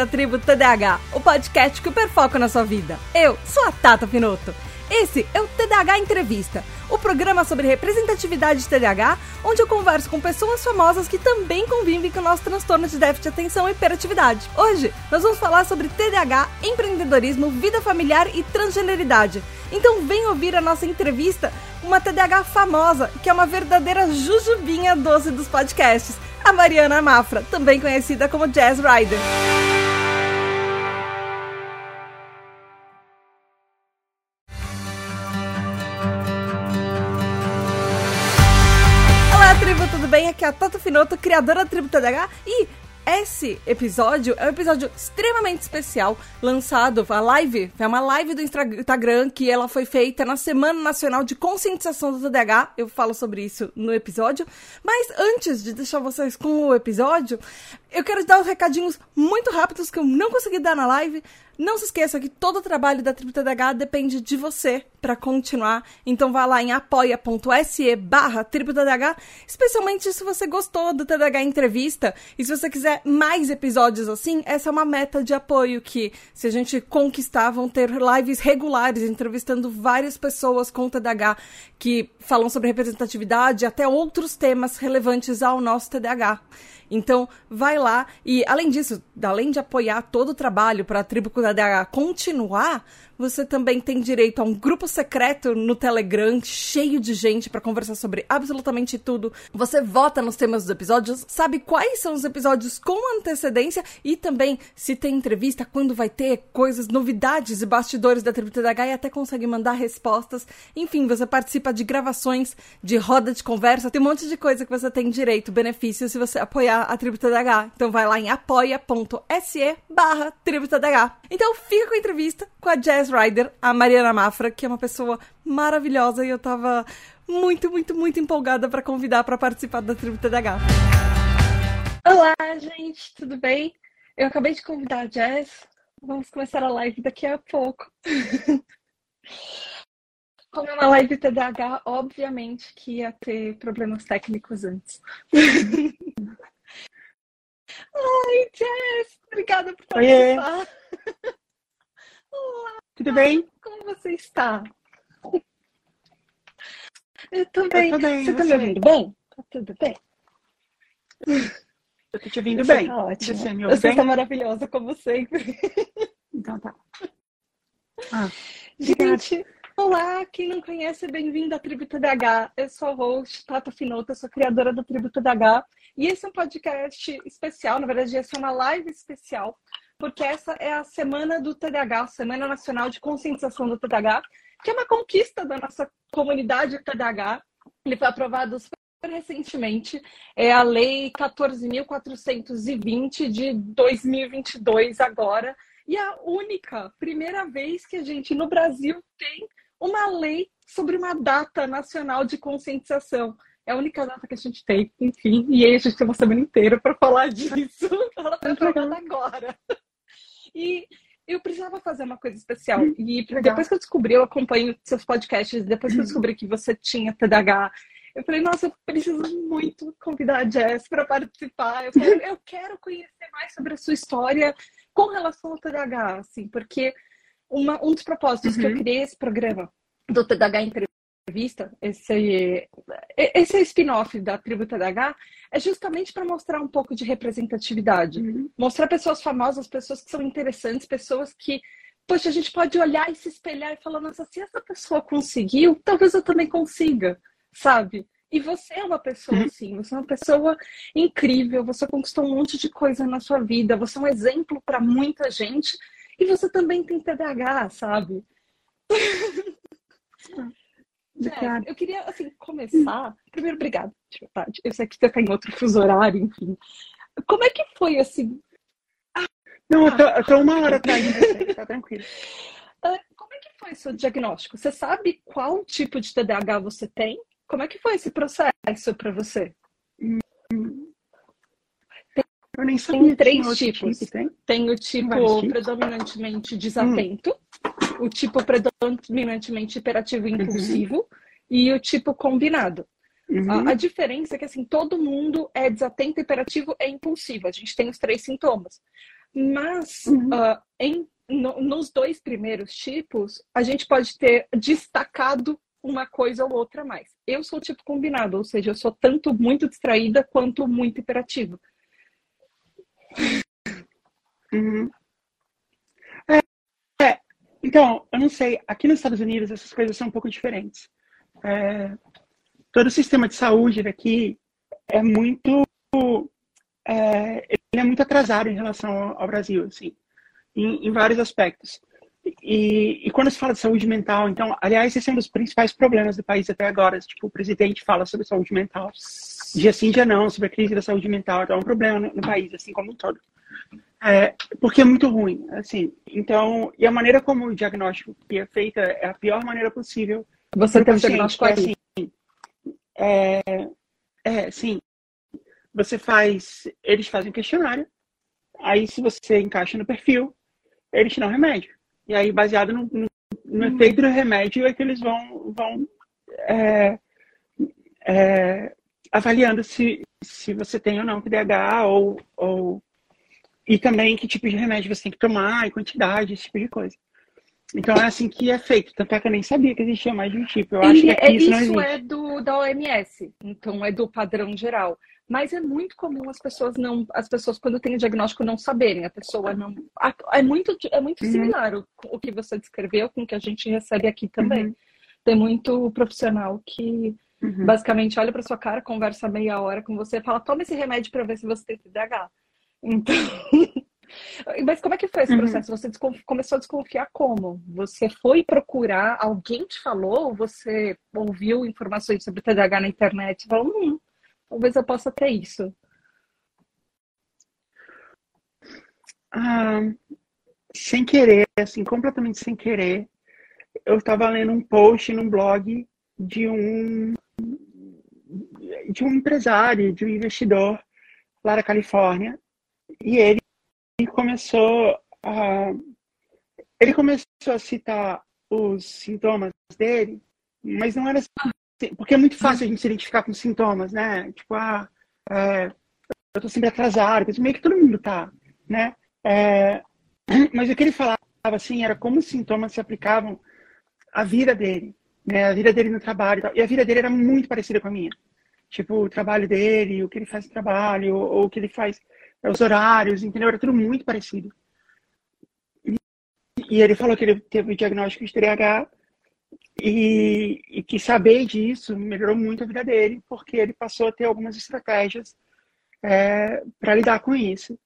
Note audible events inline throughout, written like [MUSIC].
À Tribo TDAH, o podcast que hiperfoca na sua vida. Eu sou a Tata Pinoto. Esse é o TDAH Entrevista, o programa sobre representatividade de TDAH, onde eu converso com pessoas famosas que também convivem com o nosso transtorno de déficit de atenção e hiperatividade. Hoje, nós vamos falar sobre TDAH, empreendedorismo, vida familiar e transgeneridade. Então vem ouvir a nossa entrevista com uma TDAH famosa, que é uma verdadeira jujubinha doce dos podcasts, a Mariana Mafra, também conhecida como Jazz Rider. Finoto, criadora da Tribo TDAH e esse episódio é um episódio extremamente especial, lançado, a live, é uma live do Instagram que ela foi feita na Semana Nacional de Conscientização do TDAH, eu falo sobre isso no episódio, mas antes de deixar vocês com o episódio, eu quero dar os recadinhos muito rápidos que eu não consegui dar na live, não se esqueça que todo o trabalho da Tribo TDAH depende de você para continuar. Então vá lá em apoia.se barra especialmente se você gostou do TDAH Entrevista. E se você quiser mais episódios assim, essa é uma meta de apoio que, se a gente conquistar, vão ter lives regulares entrevistando várias pessoas com TDAH que falam sobre representatividade até outros temas relevantes ao nosso TDAH. Então, vai lá e, além disso, além de apoiar todo o trabalho para a tribo continuar, você também tem direito a um grupo secreto no Telegram, cheio de gente para conversar sobre absolutamente tudo. Você vota nos temas dos episódios, sabe quais são os episódios com antecedência e também se tem entrevista, quando vai ter, coisas, novidades e bastidores da Tribo TDAH e até consegue mandar respostas. Enfim, você participa de gravações, de roda de conversa, tem um monte de coisa que você tem direito, benefício se você apoiar a Tribo TDAH. Então vai lá em apoia.se barra Tribo TDAH. Então fica com a entrevista com a Jazz Rider, a Mariana Mafra, que é uma pessoa maravilhosa e eu tava muito, muito, muito empolgada para convidar para participar da Tribo TDH. Olá, gente, tudo bem? Eu acabei de convidar a Jazz. Vamos começar a live daqui a pouco. [LAUGHS] Como é uma live TDAH, obviamente que ia ter problemas técnicos antes. [LAUGHS] Ai, Jess, obrigada por participar. Olá. Tudo bem? Como você está? Eu tô bem. Eu tô bem você, você tá me ouvindo bem? Tá tudo bem? Eu tô te ouvindo você bem. Tá ótimo. Você me ouve você bem? tá maravilhosa, como sempre. Então tá. [LAUGHS] Ah, Gente, olá! Quem não conhece, bem-vindo à Tribo TDH. Eu sou a host, Tata Finoto, eu sou criadora da Tribo TDH. E esse é um podcast especial, na verdade, essa é uma live especial, porque essa é a semana do TDAH, Semana Nacional de Conscientização do TDAH, que é uma conquista da nossa comunidade TDAH. Ele foi aprovado recentemente, é a Lei 14.420 de 2022 agora, e a única, primeira vez que a gente no Brasil tem uma lei sobre uma data nacional de conscientização. É a única data que a gente tem, enfim. E aí a gente tem uma semana inteira para falar disso. Ela foi aprovada agora. E eu precisava fazer uma coisa especial. E legal. depois que eu descobri, eu acompanho seus podcasts, depois que eu descobri que você tinha TDAH, eu falei, nossa, eu preciso muito convidar a Jess para participar. Eu quero, eu [LAUGHS] quero conhecer mais sobre a sua história com relação ao TDAH, assim, porque uma, um dos propósitos que eu Uhum. criei esse programa do TDAH Entrevista, esse, esse spin-off da Tribo TDAH, é justamente para mostrar um pouco de representatividade. Uhum. Mostrar pessoas famosas, pessoas que são interessantes, pessoas que, poxa, a gente pode olhar e se espelhar e falar, nossa, se essa pessoa conseguiu, talvez eu também consiga, sabe? E você é uma pessoa Uhum. assim, você é uma pessoa incrível, você conquistou um monte de coisa na sua vida, você é um exemplo para muita gente e você também tem TDAH, sabe? Jess, Obrigada. eu queria, assim, começar. Primeiro, obrigada, de verdade. Eu sei que você está em outro fuso horário, enfim. Como é que foi, assim? Não, eu tô, uma hora atrás de você, tá tranquilo. ah, [LAUGHS] Como é que foi seu diagnóstico? Você sabe qual tipo de TDAH você tem? Como é que foi esse processo para você? Eu nem sabia Tem três outro tipos. tipo, tem? Tem o tipo predominantemente desatento, o tipo predominantemente hiperativo e impulsivo e o tipo combinado. Uhum. A, a diferença é que assim, todo mundo é desatento, hiperativo e impulsivo. A gente tem os três sintomas. Mas uh, em, no, nos dois primeiros tipos, a gente pode ter destacado uma coisa ou outra mais. Eu sou tipo combinado, ou seja, eu sou tanto muito distraída quanto muito hiperativa. Uhum. É, é, então, eu não sei. Aqui nos Estados Unidos essas coisas são um pouco diferentes. É, todo o sistema de saúde daqui é muito é, ele é muito atrasado em relação ao, ao Brasil, assim, em, em, vários aspectos. E, e, quando se fala de saúde mental, então, aliás, esse é um dos principais problemas do país até agora. Tipo, o presidente fala sobre saúde mental, dia sim, dia não, sobre a crise da saúde mental. Então, é um problema no, no país, assim como um todo. É, porque é muito ruim, assim. Então, e a maneira como o diagnóstico é feita é a pior maneira possível. Você tem um diagnóstico é, assim, é, é, sim. Você faz, eles fazem um questionário. Aí, se você encaixa no perfil, eles te dão remédio. E aí, baseado no, no, no hum. efeito do remédio, é que eles vão, vão é, é, avaliando se, se você tem ou não TDAH ou, ou e também que tipo de remédio você tem que tomar e quantidade, esse tipo de coisa. Então é assim que é feito. Tanto é que eu nem sabia que existia mais de um tipo. Eu acho que aqui isso, isso é do da OMS, então é do padrão geral. Mas é muito comum as pessoas não, as pessoas quando têm o diagnóstico não saberem. A pessoa não, é muito, é muito uhum. similar o, o que você descreveu com o que a gente recebe aqui também. Uhum. Tem muito profissional que uhum. basicamente olha para sua cara, conversa meia hora com você, fala toma esse remédio para ver se você tem TDAH. Então, [LAUGHS] mas como é que foi esse uhum. processo? Uhum. Você começou a desconfiar como? Você foi procurar, alguém te falou, você ouviu informações sobre TDAH na internet e falou, hum, talvez eu possa ter isso. Ah, sem querer, assim, completamente sem querer, eu estava lendo um post num blog de um de um empresário, de um investidor lá da Califórnia, e ele começou a ele começou a citar os sintomas dele, mas não era assim, porque é muito fácil a gente se identificar com sintomas, né? Tipo, ah, é, eu tô sempre atrasado, meio que todo mundo tá, né? É, mas o que ele falava assim era como os sintomas se aplicavam à vida dele, né? A vida dele no trabalho e tal. E a vida dele era muito parecida com a minha. Tipo, o trabalho dele, o que ele faz no trabalho, ou, ou o que ele faz os horários, entendeu? Era tudo muito parecido. E, e ele falou que ele teve o diagnóstico de TDAH e, e, que saber disso melhorou muito a vida dele, porque ele passou a ter algumas estratégias é, para lidar com isso.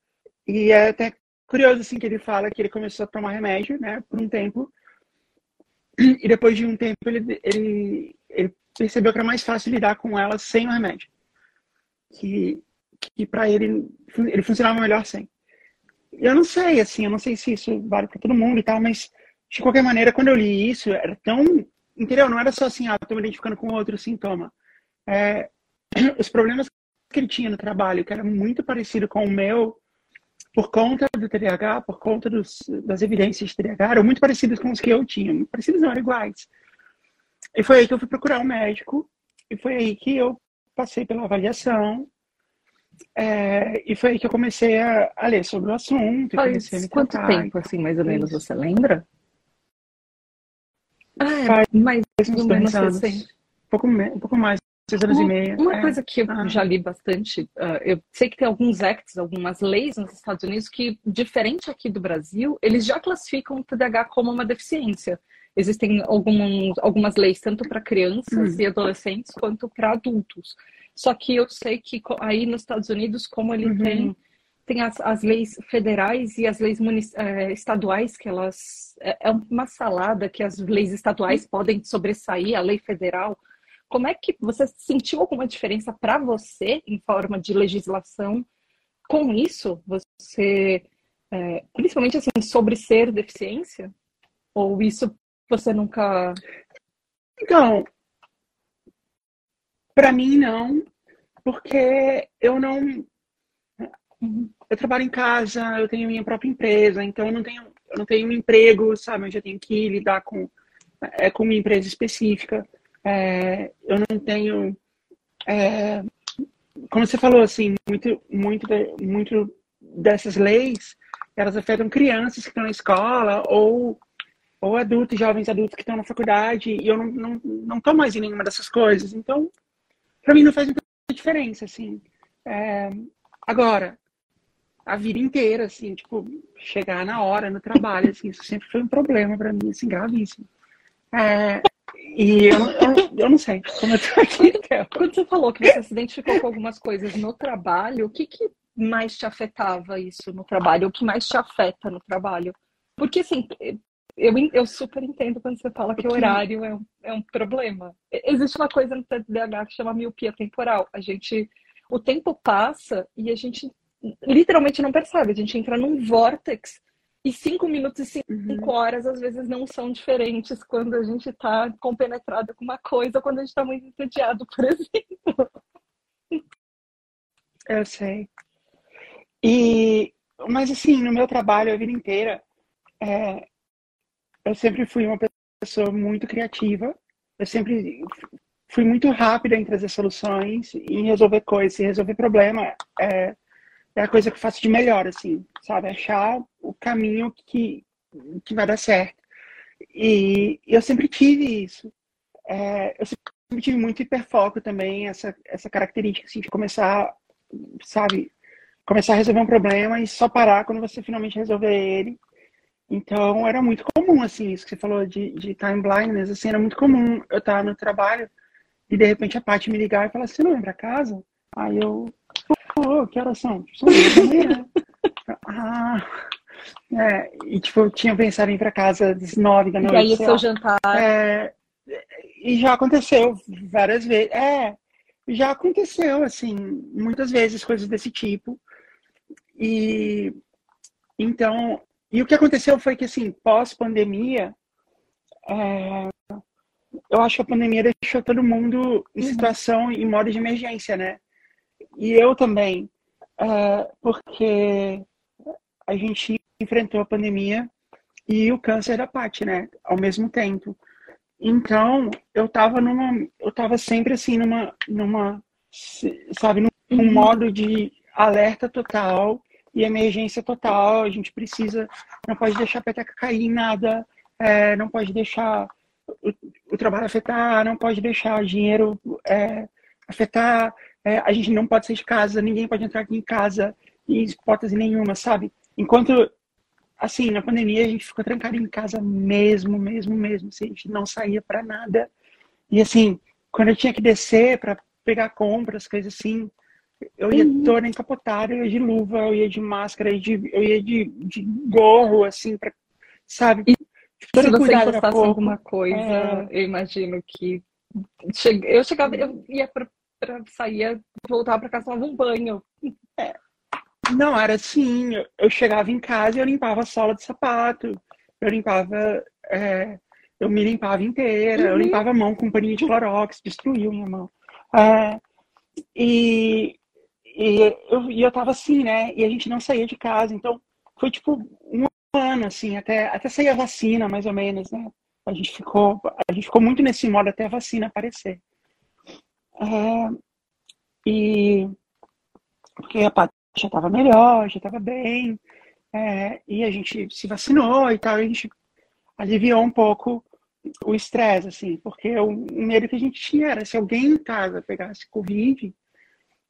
E é até curioso assim que ele fala que ele começou a tomar remédio, né, por um tempo, [CLEARS THROAT] e depois de um tempo ele, ele, ele percebeu que era mais fácil lidar com ela sem o remédio. Que que para ele ele funcionava melhor sem. Eu não sei, assim, eu não sei se isso vale para todo mundo e tal, mas de qualquer maneira, quando eu li isso, era tão. Entendeu? Não era só assim, ah, tô me identificando com outro sintoma. É, [CLEARS THROAT] os problemas que ele tinha no trabalho, que era muito parecido com o meu, por conta do TDAH, por conta dos, das evidências de TDAH, eram muito parecidos com os que eu tinha. Parecidos não, eram iguais. E foi aí que eu fui procurar um médico, e foi aí que eu passei pela avaliação, é, e foi aí que eu comecei a, a ler sobre o assunto. Faz quanto tempo, assim, mais ou menos, você lembra? Ah, é, mais uns dois anos. Um pouco, um pouco mais, seis anos uma, e meio. Uma é. coisa que eu ah. já li bastante, uh, eu sei que tem alguns acts, algumas leis nos Estados Unidos que, diferente aqui do Brasil, eles já classificam o TDAH como uma deficiência. Existem alguns, algumas leis tanto para crianças hum. e adolescentes quanto para adultos. Só que eu sei que aí nos Estados Unidos, como ele uhum. tem tem as, as leis federais e as leis é, estaduais, que elas. É, é, uma salada que as leis estaduais uhum. podem sobressair a lei federal. Como é que você sentiu alguma diferença para você em forma de legislação com isso? Você. É, principalmente assim, sobre ser deficiência? Ou isso você nunca. Então, para mim, não, porque eu não. Eu trabalho em casa, eu tenho minha própria empresa, então eu não tenho, eu não tenho um emprego, sabe? Eu já tenho que lidar com, é, com uma empresa específica. É, eu não tenho. É, como você falou, assim, muito, muito, muito dessas leis elas afetam crianças que estão na escola ou, ou adultos, jovens adultos que estão na faculdade, e eu não, não, não tô mais em nenhuma dessas coisas. Então, para mim não faz muita diferença, assim. É, agora, a vida inteira, assim, tipo, chegar na hora no trabalho, assim, isso sempre foi um problema para mim, assim, gravíssimo. É, e eu, eu, eu, não sei como eu tô aqui. Quando você falou que você se identificou com algumas coisas no trabalho, o que, que mais te afetava isso no trabalho? O que mais te afeta no trabalho? Porque, assim, eu, eu super entendo quando você fala que o horário é um, é um problema. Existe uma coisa no TDAH que chama miopia temporal. A gente, o tempo passa e a gente literalmente não percebe. A gente entra num vórtex e cinco minutos e cinco uhum. horas às vezes não são diferentes quando a gente está compenetrado com uma coisa ou quando a gente está muito entediado, por [LAUGHS] exemplo. Eu sei. E, mas assim, no meu trabalho a vida inteira, é, eu sempre fui uma pessoa muito criativa. Eu sempre fui muito rápida em trazer soluções, em resolver coisas, em resolver problema. É, é a coisa que eu faço de melhor, assim, sabe? Achar o caminho que, que vai dar certo. E eu sempre tive isso. É, eu sempre tive muito hiperfoco também, essa, essa característica, assim, de começar, sabe? Começar a resolver um problema e só parar quando você finalmente resolver ele. Então, era muito comum, assim, isso que você falou de, de time blindness, assim, era muito comum eu estar no trabalho e, de repente, a Paty me ligar e falar, você não lembra a casa? Aí eu, pô, que horas são? São [LAUGHS] Ah, é, e tipo, eu tinha pensado em ir pra casa às nove da noite. E aí o seu jantar. É, e já aconteceu várias vezes. É, já aconteceu, assim, muitas vezes coisas desse tipo. E então, e o que aconteceu foi que, assim, pós-pandemia, é, eu acho que a pandemia deixou todo mundo em uhum. situação, em modo de emergência, né? E eu também, uh, porque a gente enfrentou a pandemia e o câncer da Paty, né? Ao mesmo tempo. Então, eu tava numa. Eu tava sempre assim, numa. numa sabe, num, uhum. modo de alerta total e emergência total. A gente precisa. Não pode deixar a peteca cair em nada, é, não pode deixar o, o, trabalho afetar, não pode deixar dinheiro é, afetar é, a gente não pode sair de casa, ninguém pode entrar aqui em casa, em hipótese nenhuma, sabe? Enquanto, assim, na pandemia a gente ficou trancado em casa mesmo, mesmo, mesmo, assim, a gente não saía para nada. E, assim, quando eu tinha que descer para pegar compras, coisas assim, eu ia uhum. toda encapotada, eu ia de luva, eu ia de máscara, eu ia de, eu ia de, de gorro, assim, pra, sabe? E se você encostasse alguma coisa, é... eu imagino que eu chegava, eu ia para pra sair, voltar pra casa, tomava um banho. [LAUGHS] É. Não, era assim, eu chegava em casa e eu limpava a sola de sapato, eu limpava, é, eu me limpava inteira, uhum. eu limpava a mão com um paninho de clorox, destruiu minha mão. É, e, e, eu, e eu tava assim, né, e a gente não saía de casa, então foi tipo um ano, assim, até, até sair a vacina, mais ou menos, né, a gente ficou, a gente ficou muito nesse modo até a vacina aparecer. É, e porque a Paty já estava melhor, já estava bem, é, e a gente se vacinou e tal, e a gente aliviou um pouco o estresse, assim, porque o medo que a gente tinha era se alguém em casa pegasse Covid,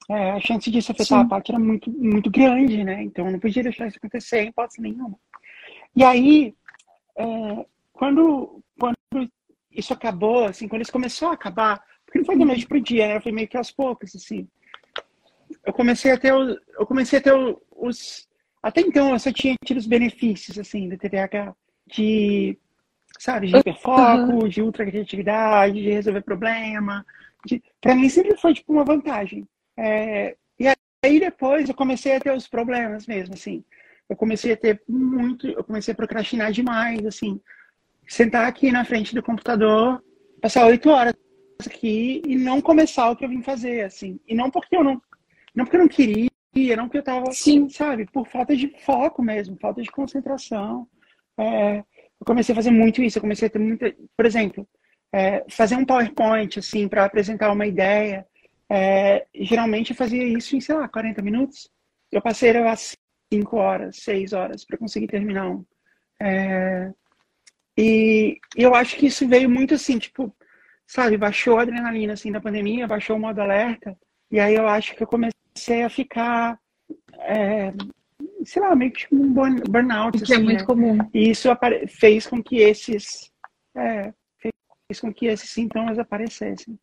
é, a chance disso afetar Sim. a Paty era muito, muito grande, né? Então não podia deixar isso acontecer em hipótese nenhuma. E aí, é, quando, quando isso acabou, assim, quando isso começou a acabar, porque não foi da noite pro dia, né? Foi meio que aos poucos, assim. Eu comecei a ter, os, eu comecei a ter os... Até então eu só tinha tido os benefícios, assim, do TDAH. De, sabe, de hiperfoco, uhum. de ultra criatividade, de resolver problema. De... Pra mim sempre foi, tipo, uma vantagem. É... E aí depois eu comecei a ter os problemas mesmo, assim. Eu comecei a ter muito... Eu comecei a procrastinar demais, assim. Sentar aqui na frente do computador, passar oito horas aqui e não começar o que eu vim fazer, assim. E não porque eu não, não porque eu não queria, não porque eu tava, Sim. sabe, por falta de foco mesmo, falta de concentração. É, eu comecei a fazer muito isso, eu comecei a ter muita, por exemplo, é, fazer um PowerPoint, assim, para apresentar uma ideia. É, geralmente eu fazia isso em, sei lá, 40 minutos. Eu passei a cinco horas, seis horas para conseguir terminar um. É, e, eu acho que isso veio muito assim, tipo, sabe, baixou a adrenalina assim da pandemia, baixou o modo alerta, e aí eu acho que eu comecei a ficar, é, sei lá, meio que um burnout. Que é assim, é muito né? comum. E isso fez com que esses, é, fez com que esses sintomas aparecessem.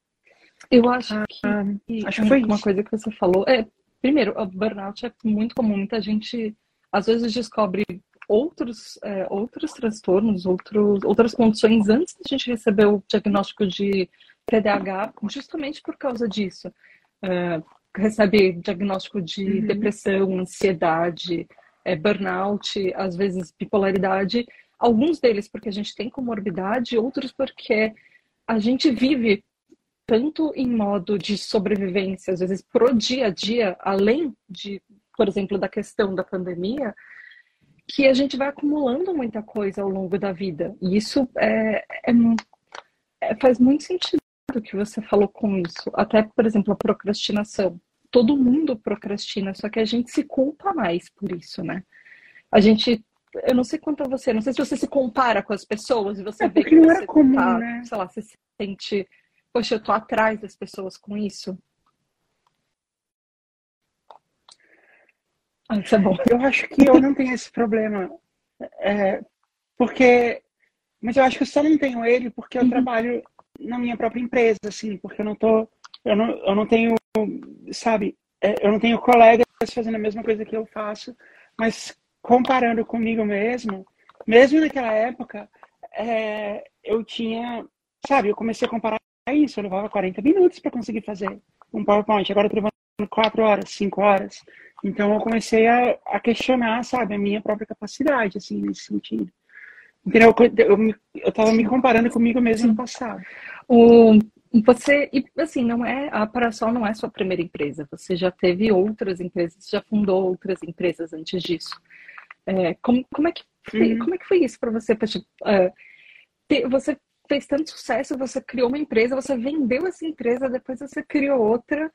Eu acho ah, que, ah, acho que foi uma isso. coisa que você falou. É, primeiro, o burnout é muito comum. Muita gente às vezes descobre outros, é, outros transtornos, outros, outras condições antes de a gente receber o diagnóstico de TDAH, justamente por causa disso. É, recebe diagnóstico de uhum. depressão, ansiedade, é, burnout, às vezes bipolaridade. Alguns deles porque a gente tem comorbidade, outros porque a gente vive tanto em modo de sobrevivência, às vezes pro dia a dia, além de, por exemplo, da questão da pandemia, que a gente vai acumulando muita coisa ao longo da vida. E isso é, é, é, faz muito sentido o que você falou com isso. Até, por exemplo, a procrastinação. Todo mundo procrastina, só que a gente se culpa mais por isso, né? A gente. Eu não sei quanto a você, não sei se você se compara com as pessoas e você é vê que não você era comum, tá, né? sei lá, você se sente, poxa, eu tô atrás das pessoas com isso. Isso é bom. Eu acho que eu não tenho esse problema. É, porque. Mas eu acho que eu só não tenho ele porque eu uhum. trabalho na minha própria empresa, assim, porque eu não tô. Eu não, eu não tenho, sabe, é, eu não tenho colegas fazendo a mesma coisa que eu faço, mas comparando comigo mesmo, mesmo naquela época, é, eu tinha, sabe, eu comecei a comparar isso, eu levava 40 minutos para conseguir fazer um PowerPoint, agora eu tô levando 4 horas, 5 horas. Então eu comecei a, a, questionar, sabe, a minha própria capacidade, assim, nesse sentido. Entendeu? Eu, eu, eu tava me comparando comigo mesmo no passado. O, você, e assim, não é, a Parasol não é sua primeira empresa. Você já teve outras empresas, já fundou outras empresas antes disso. É, como, como, é que foi, uhum. como é que foi isso para você? Poxa, uh, te, você fez tanto sucesso, você criou uma empresa, você vendeu essa empresa, depois você criou outra.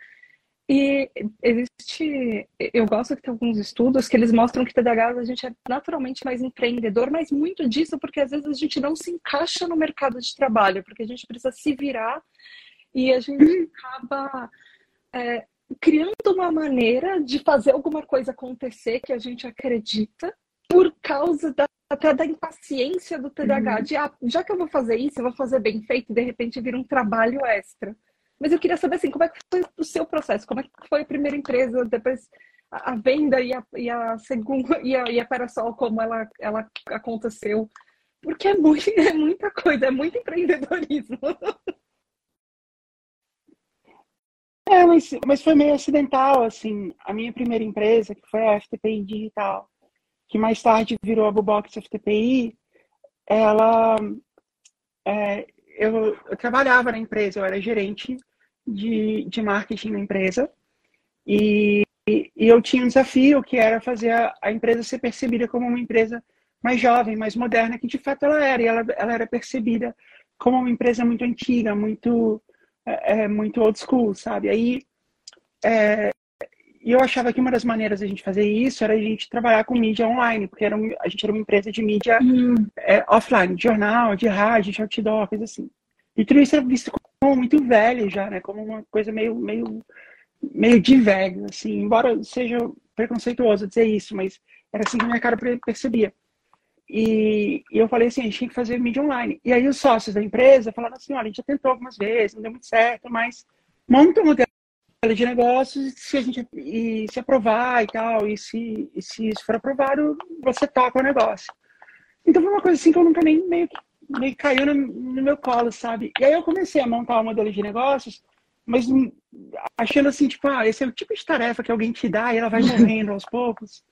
E existe, eu gosto que tem alguns estudos que eles mostram que TDAH a gente é naturalmente mais empreendedor, mas muito disso porque às vezes a gente não se encaixa no mercado de trabalho, porque a gente precisa se virar e a gente uhum. acaba é, criando uma maneira de fazer alguma coisa acontecer que a gente acredita por causa da, até da impaciência do TDAH, uhum. de ah, já que eu vou fazer isso, eu vou fazer bem feito, e de repente vira um trabalho extra. Mas eu queria saber assim, como é que foi o seu processo? Como é que foi a primeira empresa, depois a, venda e a, e a segunda [LAUGHS] e a, e a Parasol, como ela, ela aconteceu? Porque é, muito, [LAUGHS] é muita coisa, é muito empreendedorismo. [LAUGHS] É, mas, mas foi meio acidental, assim. A minha primeira empresa, que foi a FTPI Digital, que mais tarde virou a Bubox FTPI, ela... É, eu, eu, trabalhava na empresa, eu era gerente de, de marketing na empresa e, e eu tinha um desafio que era fazer a, a, empresa ser percebida como uma empresa mais jovem, mais moderna, que de fato ela era, e ela, ela era percebida como uma empresa muito antiga, muito, é, é muito old school, sabe? Aí é, eu achava que uma das maneiras da gente fazer isso era a gente trabalhar com mídia online, porque era um, a gente era uma empresa de mídia hum. é, offline, de jornal, de rádio, de outdoor, coisa assim. E tudo isso era visto como muito velho já, né? Como uma coisa meio, meio, meio de velho, assim. Embora seja preconceituoso dizer isso, mas era assim que minha cara percebia. E, e, eu falei assim, a gente tem que fazer mídia online. E aí os sócios da empresa falaram assim, olha, a gente já tentou algumas vezes, não deu muito certo, mas monta um modelo de negócios se a gente e se aprovar e tal, e se, e se isso for aprovado, você toca o negócio. Então foi uma coisa assim que eu nunca nem meio que meio que caiu no, no, meu colo, sabe? E aí eu comecei a montar um modelo de negócios, mas achando assim, tipo, ah, esse é o tipo de tarefa que alguém te dá e ela vai [LAUGHS] morrendo aos poucos,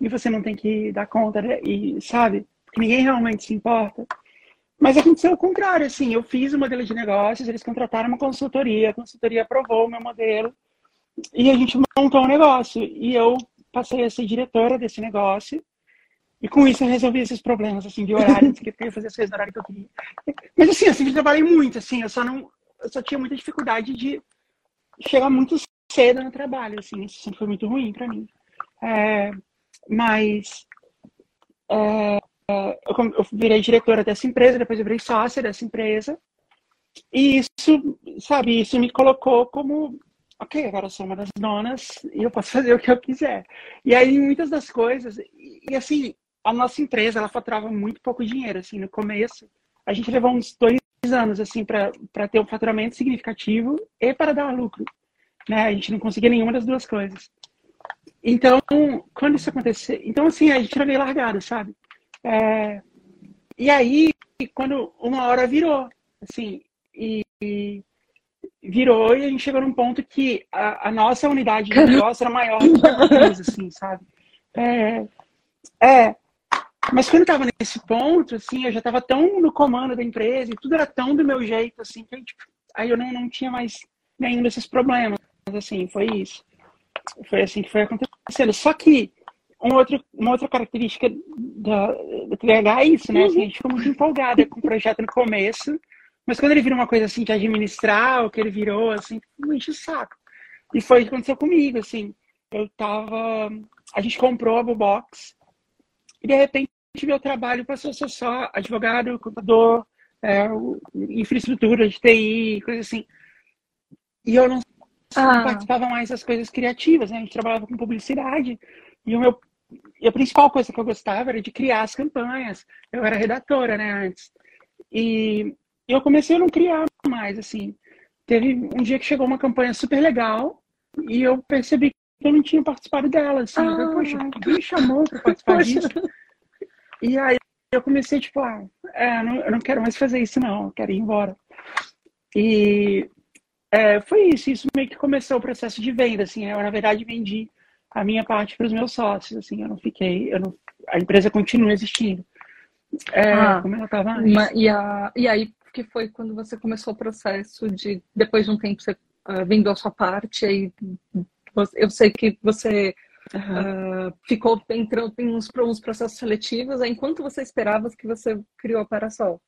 e você não tem que dar conta, né? e sabe? Porque ninguém realmente se importa. Mas aconteceu o contrário, assim, eu fiz o modelo de negócios, eles contrataram uma consultoria, a consultoria aprovou o meu modelo, e a gente montou um negócio. E eu passei a ser diretora desse negócio, e com isso eu resolvi esses problemas, assim, de horário, que eu queria fazer as coisas no horário que eu queria. Mas assim, eu sempre trabalhei muito, assim, eu só não. Eu só tinha muita dificuldade de chegar muito cedo no trabalho, assim, isso sempre foi muito ruim para mim. É, mas é, eu, eu virei diretora dessa empresa, depois eu virei sócia dessa empresa. E isso, sabe, isso me colocou como, ok, agora eu sou uma das donas e eu posso fazer o que eu quiser. E aí, muitas das coisas, e, e assim, a nossa empresa, ela faturava muito pouco dinheiro, assim, no começo. A gente levou uns dois anos, assim, para ter um faturamento significativo e para dar lucro. Né? A gente não conseguia nenhuma das duas coisas. Então, quando isso aconteceu, então assim, a gente era meio largado, sabe? É, e aí, quando uma hora virou, assim, e, e, virou e a gente chegou num ponto que a, a nossa unidade de negócio era maior do que a empresa, assim, sabe? É, é, mas quando eu tava nesse ponto, assim, eu já tava tão no comando da empresa e tudo era tão do meu jeito, assim, que tipo, aí eu não, não tinha mais nenhum desses problemas, assim, foi isso. Foi assim que foi acontecendo. Só que um outro, uma outra característica da, da é isso, né? Assim, a gente ficou muito empolgada com o projeto no começo, mas quando ele vira uma coisa assim de administrar, o que ele virou, assim, enche o saco. E foi o que aconteceu comigo, assim. Eu tava. A gente comprou a Box e de repente meu trabalho passou a ser só advogado, contador, é, infraestrutura de TI, coisa assim. E eu não ah. participava mais das coisas criativas, né? A gente trabalhava com publicidade e o meu e a principal coisa que eu gostava era de criar as campanhas. Eu era redatora, né, antes. E eu comecei a não criar mais, assim. Teve um dia que chegou uma campanha super legal e eu percebi que eu não tinha participado dela, assim. Ah. Eu Poxa, quem me chamou para participar disso? E aí eu comecei, tipo, ah, é, não, eu não quero mais fazer isso, não. Eu quero ir embora. E é, foi isso, isso meio que começou o processo de venda, assim, eu na verdade vendi a minha parte para os meus sócios, assim, eu não fiquei, eu não, a empresa continua existindo, é, ah, como ela estava antes. E, a, e aí que foi quando você começou o processo de, depois de um tempo você uh, vendeu a sua parte, aí eu sei que você uhum. uh, ficou entrando em uns, uns processos seletivos, aí enquanto você esperava que você criou a Parasol?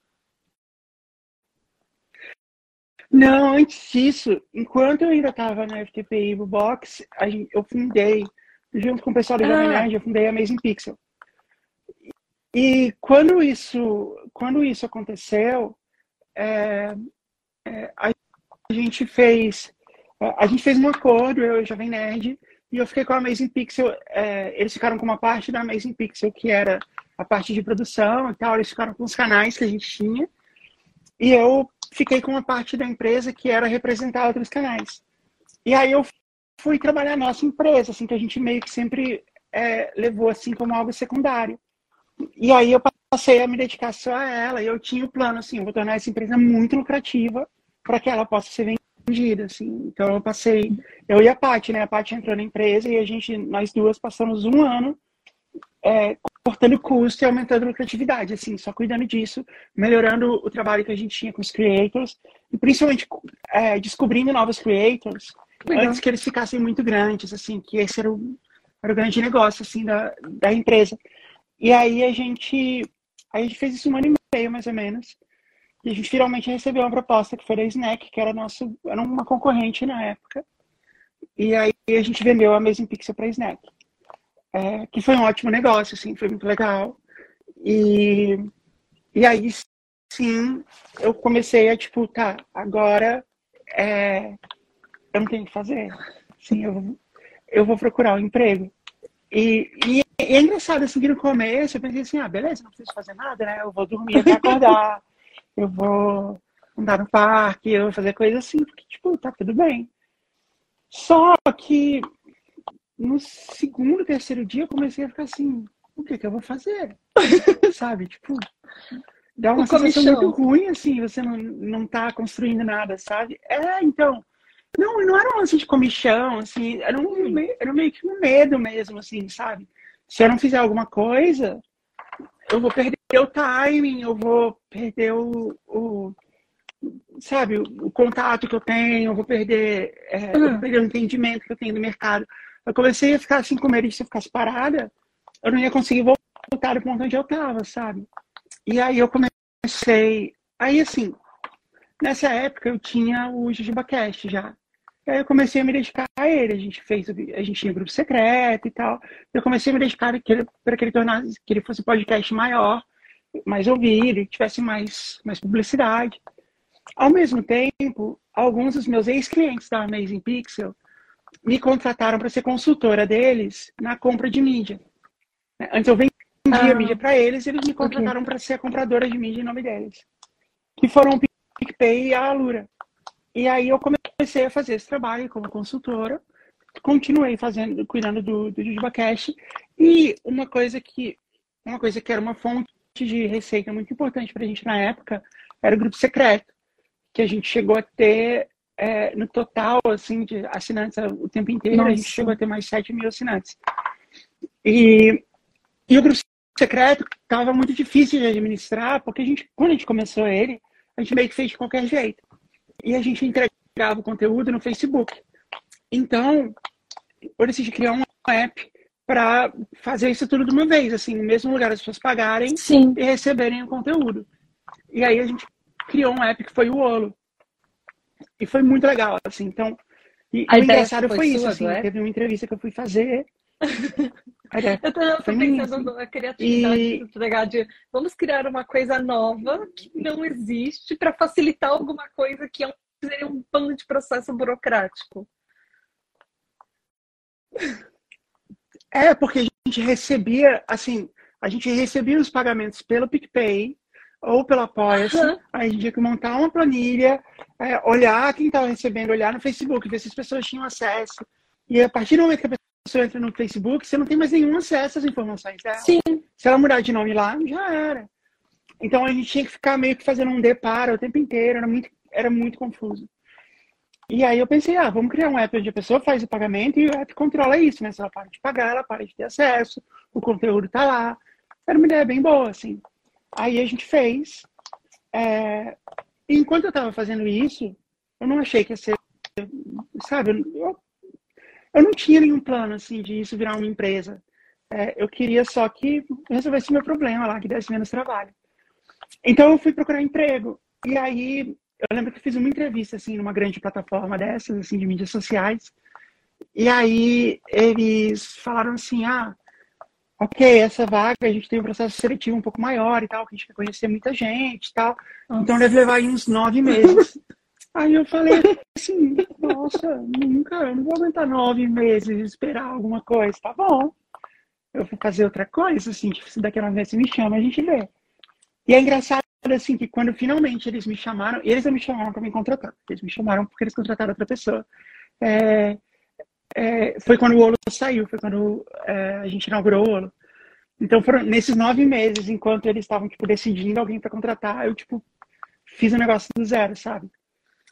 Não, antes disso, enquanto eu ainda estava na FTPI Box, eu fundei, junto com o pessoal da Jovem ah. Nerd, eu fundei a Amazing Pixel. E quando isso, quando isso aconteceu, é, é, a gente fez a gente fez um acordo, eu e a Jovem Nerd, e eu fiquei com a Amazing Pixel. É, eles ficaram com uma parte da Amazing Pixel, que era a parte de produção e tal, eles ficaram com os canais que a gente tinha. E eu fiquei com uma parte da empresa que era representar outros canais. E aí eu fui trabalhar na nossa empresa, assim, que a gente meio que sempre é, levou assim como algo secundário. E aí eu passei a me dedicar só a ela, e eu tinha o plano, assim, vou tornar essa empresa muito lucrativa para que ela possa ser vendida, assim. Então eu passei, eu e a Paty, né? A Paty entrou na empresa e a gente, nós duas passamos um ano é, cortando custo e aumentando a lucratividade, assim, só cuidando disso, melhorando o trabalho que a gente tinha com os creators e principalmente é, descobrindo novos creators Legal. antes que eles ficassem muito grandes, assim, que esse era o, era o grande negócio, assim, da, da empresa. E aí a gente, a gente fez isso um ano e meio, mais ou menos, e a gente finalmente recebeu uma proposta que foi da Snack, que era, nosso, era uma concorrente na época, e aí a gente vendeu a Amazing Pixel para Snack é, que foi um ótimo negócio, assim, foi muito legal. E, e aí, sim, eu comecei a, tipo, tá, agora é, eu não tenho o que fazer. Sim, eu, eu vou procurar um emprego. E, e, e, é engraçado, assim, que no começo eu pensei assim, ah, beleza, não preciso fazer nada, né? Eu vou dormir até acordar, eu vou andar no parque, eu vou fazer coisas assim, porque, tipo, tá tudo bem. Só que no segundo, terceiro dia, eu comecei a ficar assim, o que que eu vou fazer? [LAUGHS] Sabe? Tipo, dá uma sensação muito ruim, assim, você não, não tá construindo nada, sabe? É, então, não, não era um lance de comichão, assim, era, um, era meio que um medo mesmo, assim, sabe? Se eu não fizer alguma coisa, eu vou perder o timing, eu vou perder o, o sabe, o, o, contato que eu tenho, eu vou perder, é, uhum. eu vou perder o entendimento que eu tenho do mercado. Eu comecei a ficar assim com medo de se eu ficasse parada, eu não ia conseguir voltar do ponto onde eu estava, sabe? E aí eu comecei. Aí assim, nessa época eu tinha o JujubaCast já. E aí eu comecei a me dedicar a ele. A gente fez, a gente tinha grupo secreto e tal. Eu comecei a me dedicar para que ele tornasse, que ele fosse um podcast maior, mais ouvido, e tivesse mais, mais publicidade. Ao mesmo tempo, alguns dos meus ex-clientes da Amazing Pixel me contrataram para ser consultora deles na compra de mídia. Antes eu vendia ah. mídia para eles, eles me contrataram okay. para ser a compradora de mídia em nome deles. Que foram o PicPay e a Alura. E aí eu comecei a fazer esse trabalho como consultora, continuei fazendo, cuidando do, do JujubaCast, e uma coisa que uma coisa que era uma fonte de receita muito importante para a gente na época era o grupo secreto, que a gente chegou a ter é, no total assim de assinantes o tempo inteiro, Nossa. a gente chegou a ter mais 7 mil assinantes. E, e o grupo secreto estava muito difícil de administrar, porque a gente, quando a gente começou ele, a gente meio que fez de qualquer jeito e a gente entregava o conteúdo no Facebook. Então, eu decidi criar um app para fazer isso tudo de uma vez, assim, no mesmo lugar as pessoas pagarem Sim. e receberem o conteúdo. E aí a gente criou um app que foi o Olo. E foi muito legal, assim. Então, e a o engraçado foi, foi isso, assim, teve uma entrevista que eu fui fazer [LAUGHS] eu tô, pensando na criatividade e... de vamos criar uma coisa nova que não existe para facilitar alguma coisa que é seria um pano de processo burocrático. É, porque a gente recebia, assim, a gente recebia os pagamentos pelo PicPay ou pelo Apoia-se, uhum. a gente tinha que montar uma planilha, é, olhar quem estava recebendo, olhar no Facebook, ver se as pessoas tinham acesso. E a partir do momento que a pessoa entra no Facebook, você não tem mais nenhum acesso às informações dela. Sim. Se ela mudar de nome lá, já era. Então a gente tinha que ficar meio que fazendo um deparo o tempo inteiro, era muito, era muito confuso. E aí eu pensei, ah, vamos criar um app onde a pessoa faz o pagamento e o app controla isso, né? Se ela para de pagar, ela para de ter acesso, o conteúdo tá lá. Era uma ideia bem boa, assim. Aí a gente fez. É... Enquanto eu tava fazendo isso, eu não achei que ia ser, sabe, eu eu não tinha nenhum plano assim de isso virar uma empresa. É, eu queria só que resolvesse meu problema lá, que desse menos trabalho. Então eu fui procurar emprego. E aí eu lembro que fiz uma entrevista assim numa grande plataforma dessas assim de mídias sociais. E aí eles falaram assim: "Ah, OK, essa vaga a gente tem um processo seletivo um pouco maior e tal, que a gente quer conhecer muita gente e tal. Nossa. Então deve levar aí uns nove meses." [LAUGHS] Aí eu falei assim, nossa, nunca, eu não vou aguentar nove meses esperar alguma coisa, tá bom. Eu vou fazer outra coisa, assim, que se daqui a nove meses me chama, a gente vê. E é engraçado, assim, que quando finalmente eles me chamaram, eles não me chamaram para me contratar, eles me chamaram porque eles contrataram outra pessoa. É, é, foi quando o Olo saiu, foi quando é, a gente inaugurou o Olo. Então foram nesses nove meses, enquanto eles estavam, tipo, decidindo alguém para contratar, eu, tipo, fiz o um negócio do zero, sabe?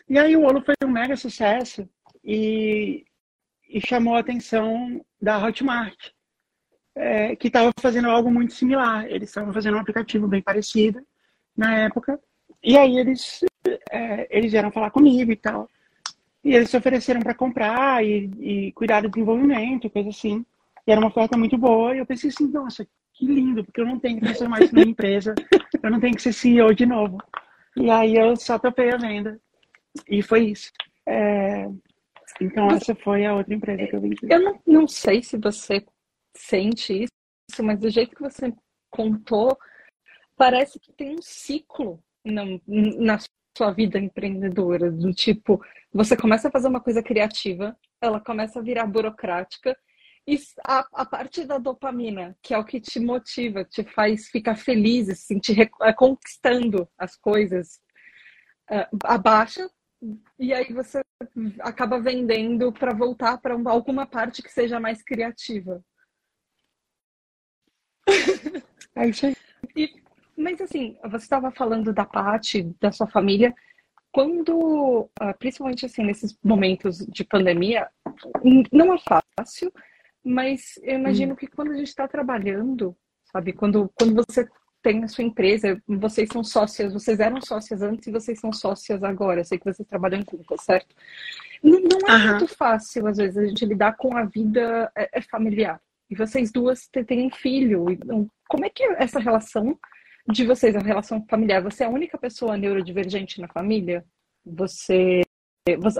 E aí o Olo foi um mega sucesso e, e chamou a atenção da Hotmart, é, que estava fazendo algo muito similar. Eles estavam fazendo um aplicativo bem parecido na época. E aí eles, é, eles vieram falar comigo e tal. E eles se ofereceram para comprar e, e, cuidar do desenvolvimento, coisa assim. E era uma oferta muito boa. E eu pensei assim, nossa, que lindo, porque eu não tenho que transformar isso numa empresa. Eu não tenho que ser CEO de novo. E aí eu só topei a venda. E foi isso. É... Então, essa foi a outra empresa que eu vendi. Eu não, não sei se você sente isso, mas do jeito que você contou, parece que tem um ciclo na, na sua vida empreendedora, do tipo, você começa a fazer uma coisa criativa, ela começa a virar burocrática, e a, a parte da dopamina, que é o que te motiva, te faz ficar feliz, se sentir conquistando as coisas, uh, abaixa e aí você acaba vendendo para voltar para alguma parte que seja mais criativa. É isso aí. E, mas assim, você estava falando da parte da sua família. Quando, ah, principalmente assim, nesses momentos de pandemia, não é fácil, mas eu imagino hum. que quando a gente está trabalhando, sabe, quando, quando você tem a sua empresa, vocês são sócias, vocês eram sócias antes e vocês são sócias agora. Eu sei que vocês trabalham juntas, certo? Não, não é uhum. muito fácil, às vezes, a gente lidar com a vida é, é familiar. E vocês duas têm um filho. Então, como é que é essa relação de vocês, a relação familiar? Você é a única pessoa neurodivergente na família? Você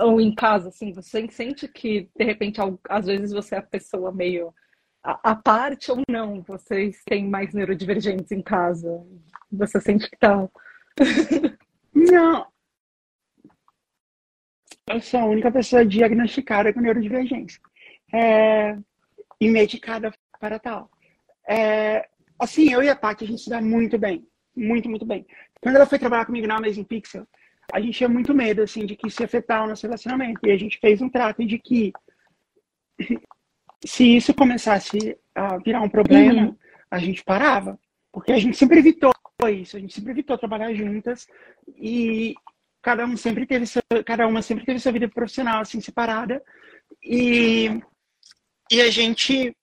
ou em casa, assim, você sente que, de repente, às vezes você é a pessoa meio a, parte ou não? Vocês têm mais neurodivergentes em casa? Você sente que tá. não. Eu sou a única pessoa diagnosticada com neurodivergência. É, e medicada para tal. É, assim, eu e a Paty, a gente se dá muito bem. Muito, muito bem. Quando ela foi trabalhar comigo na Amazing Pixel, a gente tinha muito medo, assim, de que isso ia afetar o nosso relacionamento. E a gente fez um trato de que se isso começasse a virar um problema, uhum. a gente parava. Porque a gente sempre evitou isso, a gente sempre evitou trabalhar juntas e cada um sempre teve seu, cada uma sempre teve sua vida profissional assim separada e e a gente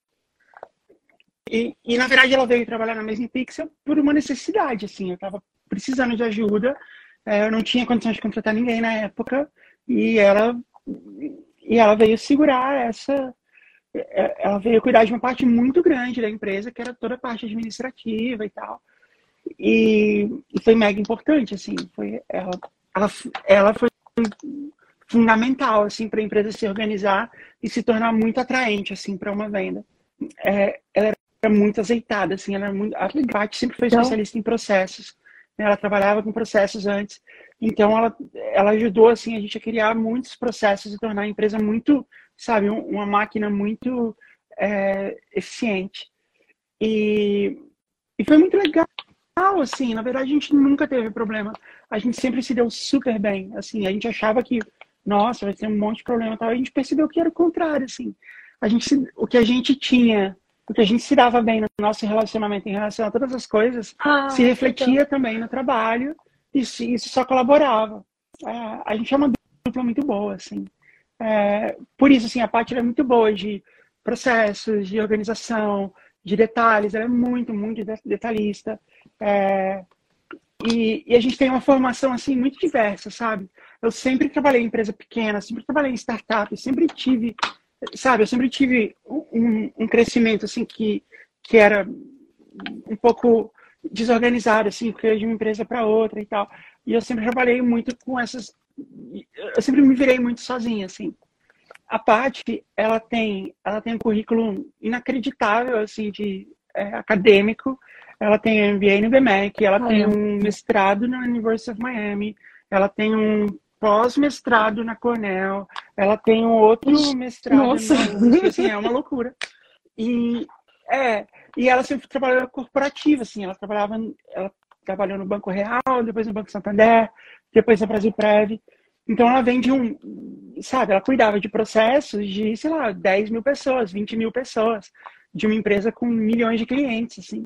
e, e na verdade ela veio trabalhar na mesma Pixel por uma necessidade assim, eu estava precisando de ajuda. É, eu não tinha condições de contratar ninguém na época. E ela e ela veio segurar essa é, ela veio cuidar de uma parte muito grande da empresa que era toda a parte administrativa e tal. E, e foi mega importante assim. Foi ela ela, ela foi fundamental assim para a empresa se organizar e se tornar muito atraente assim para uma venda. É, ela era muito azeitada assim ela era muito, a parte sempre foi então especialista em processos né? Ela trabalhava com processos antes, então ela, ela ajudou assim a gente a criar muitos processos e tornar a empresa muito, sabe, uma máquina muito é, eficiente. E, e foi muito legal, assim. Na verdade, a gente nunca teve problema. A gente sempre se deu super bem. Assim, a gente achava que, nossa, vai ter um monte de problema, tal. A gente percebeu que era o contrário, assim. A gente, o que a gente tinha porque a gente se dava bem no nosso relacionamento em relação a todas as coisas, ah, se refletia então. também no trabalho e isso só colaborava. É, a gente é uma dupla muito boa, assim. É, por isso, assim, a parte é muito boa de processos, de organização, de detalhes, ela é muito, muito detalhista. É, e, e, a gente tem uma formação, assim, muito diversa, sabe? Eu sempre trabalhei em empresa pequena, sempre trabalhei em startup, sempre tive sabe, eu sempre tive um, um crescimento, assim, que, que era um pouco desorganizado, assim, porque eu de uma empresa para outra e tal. E eu sempre trabalhei muito com essas... Eu sempre me virei muito sozinha, assim. A Paty, ela tem, ela tem um currículo inacreditável, assim, de é, acadêmico. Ela tem MBA no BMEC, ela ah, tem é. um mestrado na University of Miami, ela tem um pós-mestrado na Cornell, ela tem um outro mestrado. Nossa! No, assim, é uma loucura. E, é, e ela sempre trabalhou corporativa, assim, ela trabalhava, ela trabalhou no Banco Real, depois no Banco Santander, depois na Brasil Prev. Então ela vem de um, sabe, ela cuidava de processos de, sei lá, 10 mil pessoas, 20 mil pessoas, de uma empresa com milhões de clientes, assim.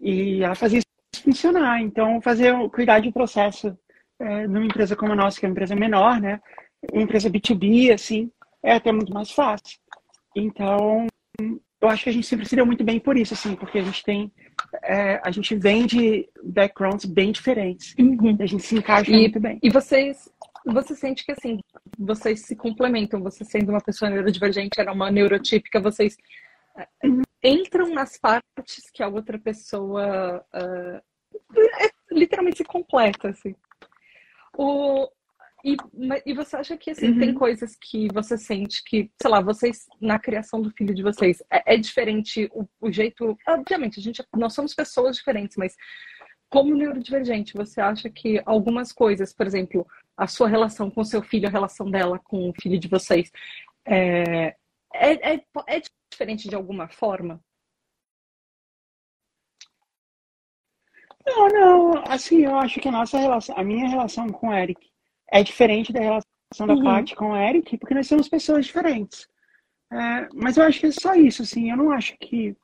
E ela fazia isso funcionar. Então, fazer, cuidar de processo é, numa empresa como a nossa, que é uma empresa menor, né? Uma empresa B2B, assim, é até muito mais fácil. Então, eu acho que a gente sempre se deu muito bem por isso, assim, porque a gente tem, é, a gente vem de backgrounds bem diferentes. Uhum. a gente se encaixa e, muito bem. E vocês, você sente que, assim, vocês se complementam, você sendo uma pessoa neurodivergente, era uma neurotípica, vocês é, entram nas partes que a outra pessoa uh, é, literalmente se completa, assim. O, e, e você acha que assim, uhum. tem coisas que você sente que, sei lá, vocês, na criação do filho de vocês, é, é diferente o, o, jeito. Obviamente, a gente, nós somos pessoas diferentes, mas como neurodivergente, você acha que algumas coisas, por exemplo, a sua relação com o seu filho, a relação dela com o filho de vocês, é, é, é, é diferente de alguma forma? Não, não, assim, eu acho que a nossa relação, a minha relação com o Eric é diferente da relação da uhum. Paty com o Eric, porque nós somos pessoas diferentes. É, mas eu acho que é só isso, assim, eu não acho que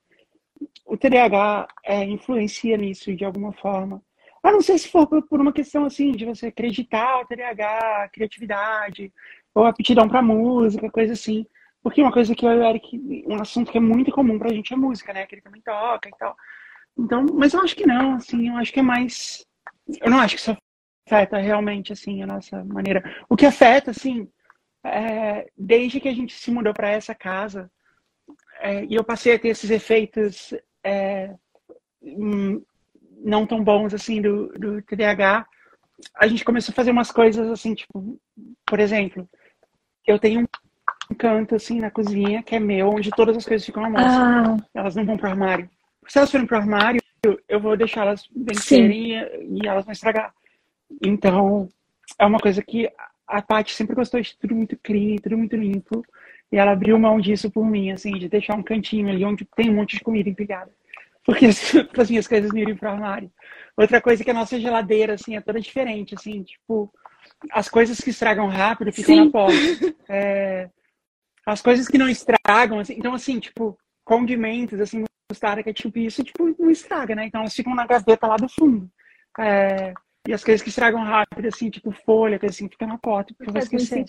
o TDAH é, influencia nisso de alguma forma. A não sei se for por uma questão, assim, de você acreditar o TDAH, criatividade, ou aptidão para música, coisa assim. Porque uma coisa que eu e o Eric, um assunto que é muito comum pra gente é música, né? Que ele também toca e tal. Então, mas eu acho que não, assim, eu acho que é mais. Eu não acho que isso afeta realmente, assim, a nossa maneira. O que afeta, assim, é, desde que a gente se mudou para essa casa, é, e eu passei a ter esses efeitos é, hum, não tão bons, assim, do, do TDAH, a gente começou a fazer umas coisas, assim, tipo, Por exemplo, eu tenho um canto assim na cozinha que é meu, onde todas as coisas ficam na mostra. Ah, Elas não vão pro armário. Se elas forem pro armário, eu vou deixar elas vencerem e, e elas vão estragar. Então, é uma coisa que a Paty sempre gostou de tudo muito clean, tudo muito limpo. E ela abriu mão disso por mim, assim, de deixar um cantinho ali onde tem um monte de comida empilhada. Porque [LAUGHS] as minhas coisas não irem pro armário. Outra coisa é que a nossa geladeira, assim, é toda diferente, assim, tipo, as coisas que estragam rápido ficam Sim. na porta. É, as coisas que não estragam, assim, então, assim, tipo, condimentos, assim, mostarda, ketchup, isso, tipo, não estraga, né? Então elas ficam na gaveta lá do fundo. É, e as coisas que estragam rápido, assim, tipo folha, coisa assim, fica na porta, porque esquecer.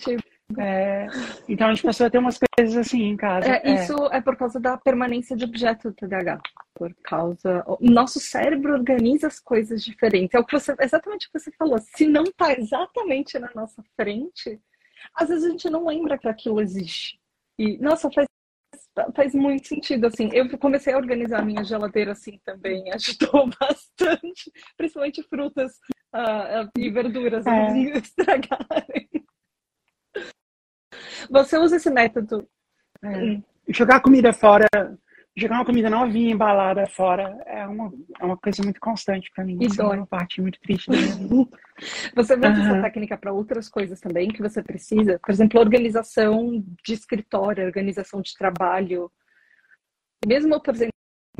É, então a gente passou a ter umas coisas assim em casa. É, isso é por causa da permanência de objeto do TDAH. Por causa. O nosso cérebro organiza as coisas diferentes. É o que você, exatamente o que você falou. Se não está exatamente na nossa frente, às vezes a gente não lembra que aquilo existe. E, nossa, faz, faz muito sentido. Assim, eu comecei a organizar a minha geladeira assim também. [LAUGHS] Ajudou bastante. Principalmente frutas ah, e verduras É. não [LAUGHS] estragarem. Você usa esse método É. Jogar comida fora, jogar uma comida novinha, embalada fora, é uma, é uma coisa muito constante pra mim. E assim, é dói. uma parte muito triste. [LAUGHS] Você usa essa Aham. técnica para outras coisas também que você precisa? Por exemplo, organização de escritório, organização de trabalho. Mesmo, por exemplo,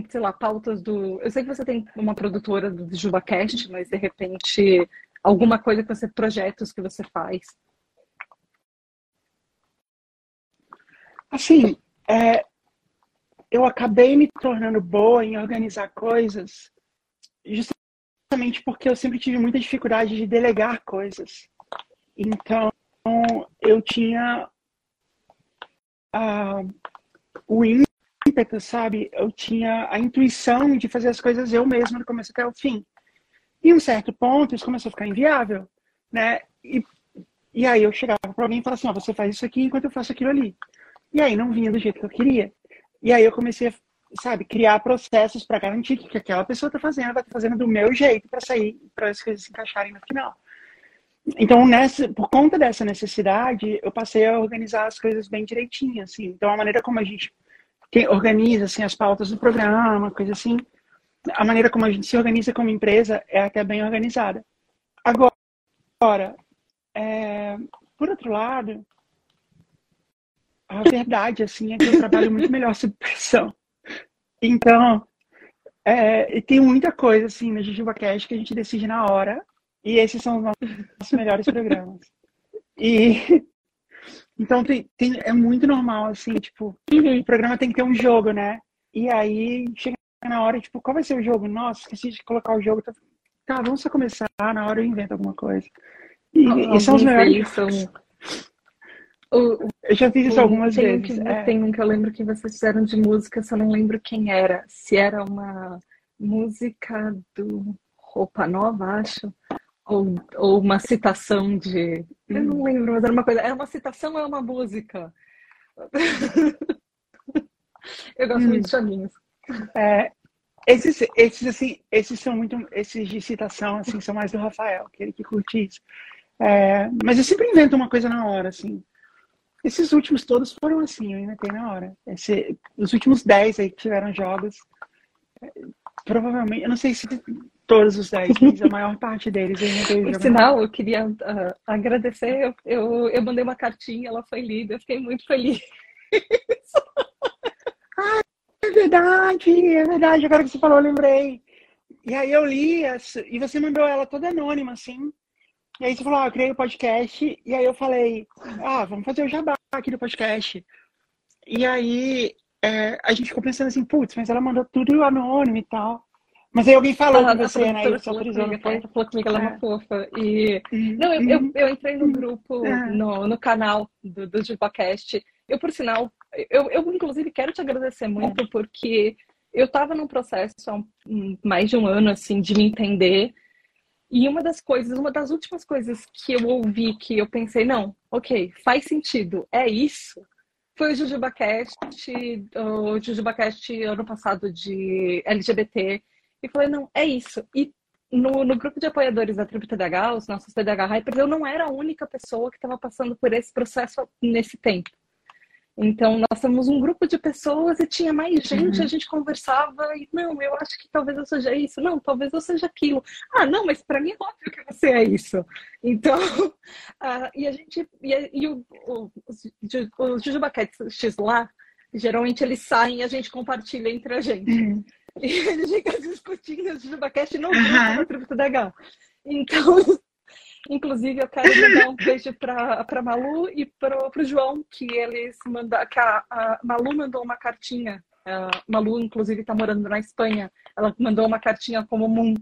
sei lá, pautas do. Eu sei que você tem uma produtora do JubaCast, mas de repente alguma coisa que você. projetos que você faz. Assim, é, eu acabei me tornando boa em organizar coisas justamente porque eu sempre tive muita dificuldade de delegar coisas. Então, eu tinha ah, o ímpeto, sabe? Eu tinha a intuição de fazer as coisas eu mesma do começo até o fim. E um certo ponto, isso começou a ficar inviável, né? E, e aí eu chegava para alguém e falava assim, ó, você faz isso aqui enquanto eu faço aquilo ali. E aí não vinha do jeito que eu queria. E aí eu comecei a, sabe, criar processos para garantir que, que aquela pessoa está fazendo, vai estar fazendo do meu jeito para sair, para as coisas se encaixarem no final. Então, nessa, por conta dessa necessidade, eu passei a organizar as coisas bem direitinho, assim. Então, a maneira como a gente organiza, assim, as pautas do programa, coisa assim, a maneira como a gente se organiza como empresa é até bem organizada. Agora, é, por outro lado, a verdade, assim, é que eu trabalho muito melhor sob pressão. Então, é, e tem muita coisa, assim, no JujubaCast que a gente decide na hora, e esses são os nossos melhores programas. E, então, tem, tem, é muito normal, assim, tipo, o programa tem que ter um jogo, né? E aí, chega na hora, tipo, qual vai ser o jogo? Nossa, esqueci de colocar o jogo. Tá, vamos só começar, na hora eu invento alguma coisa. E, e são os melhores. São... O, Eu já fiz isso algumas tem um vezes. que, é. Tem um que eu lembro que vocês fizeram de música, só não lembro quem era. Se era uma música do Roupa Nova, acho. Ou, ou uma citação de. Eu não lembro, mas era uma coisa. Era uma citação ou era uma música? [LAUGHS] eu gosto Hum. muito de joguinhos. É, esses, esses, assim, esses são muito. Esses de citação, assim, são mais do Rafael, aquele que curte isso. É, mas eu sempre invento uma coisa na hora, assim. Esses últimos todos foram assim, eu inventei na hora. Esse, os últimos 10 aí que tiveram jogos, é, provavelmente, eu não sei se todos os 10, mas a [LAUGHS] maior parte deles inventei o Por sinal, eu queria ah, agradecer. Eu, eu, eu mandei uma cartinha, ela foi lida, eu fiquei muito feliz. [LAUGHS] É verdade, é verdade. Agora que você falou, eu lembrei. E aí eu li, essa, e você mandou ela toda anônima, assim. E aí você falou, ah, eu criei o podcast. E aí eu falei, ah, vamos fazer o jabá aqui do podcast. E aí é, a gente ficou pensando assim, putz, mas ela mandou tudo anônimo e tal. Mas aí alguém falou Ela- com você, né? E produtora você falou comigo, foi? ela falou comigo, ela é uma É. fofa. E Uhum, Não, eu, eu, eu entrei no grupo, É. no, no canal do, do JupaCast. Eu, por sinal, eu, eu inclusive quero te agradecer muito, porque eu estava num processo há um- um- mais de um ano, assim, de me entender. E uma das coisas, uma das últimas coisas que eu ouvi, que eu pensei, não, ok, faz sentido, é isso, foi o JujubaCast, o JujubaCast ano passado de LGBT. E falei, não, é isso. E no, no, grupo de apoiadores da Tribo TDH, os nossos TDH Hypers, eu não era a única pessoa que estava passando por esse processo nesse tempo. Então, nós temos um grupo de pessoas e tinha mais gente, uhum. a gente conversava e, não, eu acho que talvez eu seja isso, não, talvez eu seja aquilo. Ah, não, mas para mim é óbvio que você é isso. Então, uh, [LAUGHS] e a gente, e, e o, o, os Jujubaquetes lá, geralmente eles saem e a gente compartilha entre a gente. Uhum. [LAUGHS] E eles ficam discutindo o Jujubacast no grupo uhum. da Tributo DH. Então, [LAUGHS] Inclusive, eu quero mandar um beijo para Malu e para o João, que eles mandaram, que a, a, Malu mandou uma cartinha. A Malu, inclusive, está morando na Espanha. Ela mandou uma cartinha como Moon.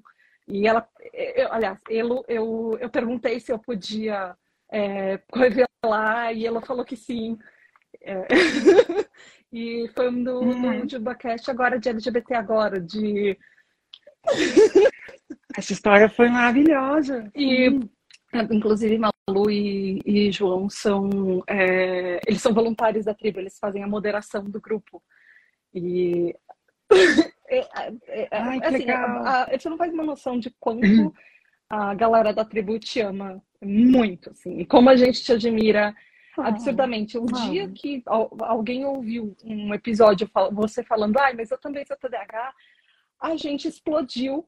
E ela, eu, aliás, eu, eu, eu perguntei se eu podia é, revelar e ela falou que sim. É. [LAUGHS] e foi um do, hum. do Jubacast agora de LGBT agora, de. Essa história foi maravilhosa. E hum. Inclusive, Malu e, e João são, é, eles são voluntários da tribo, eles fazem a moderação do grupo. E [LAUGHS] é, é, é, Ai, assim, a, a, você não faz uma noção de quanto a galera da tribo te ama muito, assim, e como a gente te admira ah, absurdamente. Um ah. dia que alguém ouviu um episódio, você falando, ai, mas eu também sou TDAH, a gente explodiu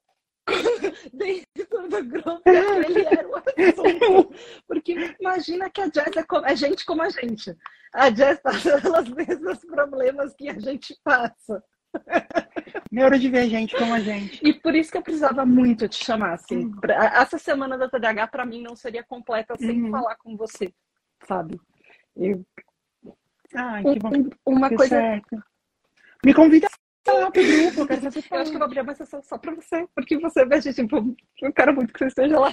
[LAUGHS] dentro do grupo ele era o assunto. Porque imagina que a Jess é, é gente como a gente. A Jess passa pelos mesmos problemas que a gente passa. Neurodivergente como a gente. E por isso que eu precisava muito te chamar. Assim, uhum. pra, essa semana da TDAH, para mim, não seria completa sem uhum. falar com você, sabe? Eu... Ai, que bom. Um, uma coisa. Certo. Me convida lá pro grupo, eu quero saber Eu acho que eu vou abrir uma sessão só pra você, porque você veja, tipo, eu quero muito que você esteja lá.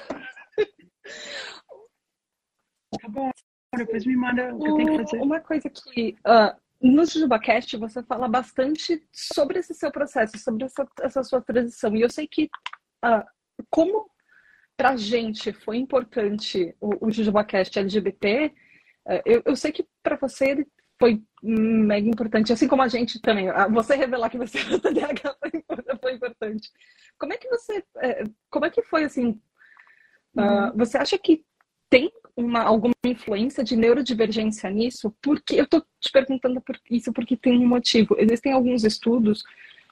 Tá bom, depois me manda o que eu tenho que fazer. Uma coisa que uh, no JujubaCast você fala bastante sobre esse seu processo, sobre essa, essa sua transição. E eu sei que uh, como pra gente foi importante o, o JujubaCast LGBT, uh, eu, eu sei que para você ele foi mega importante, assim como a gente também. Você revelar que você [LAUGHS] é TDAH foi, importante. Como é que você, é, como é que foi assim? Ah, uhum. Uh, você acha que tem uma, alguma influência de neurodivergência nisso? Porque eu estou te perguntando por isso porque tem um motivo. Existem alguns estudos,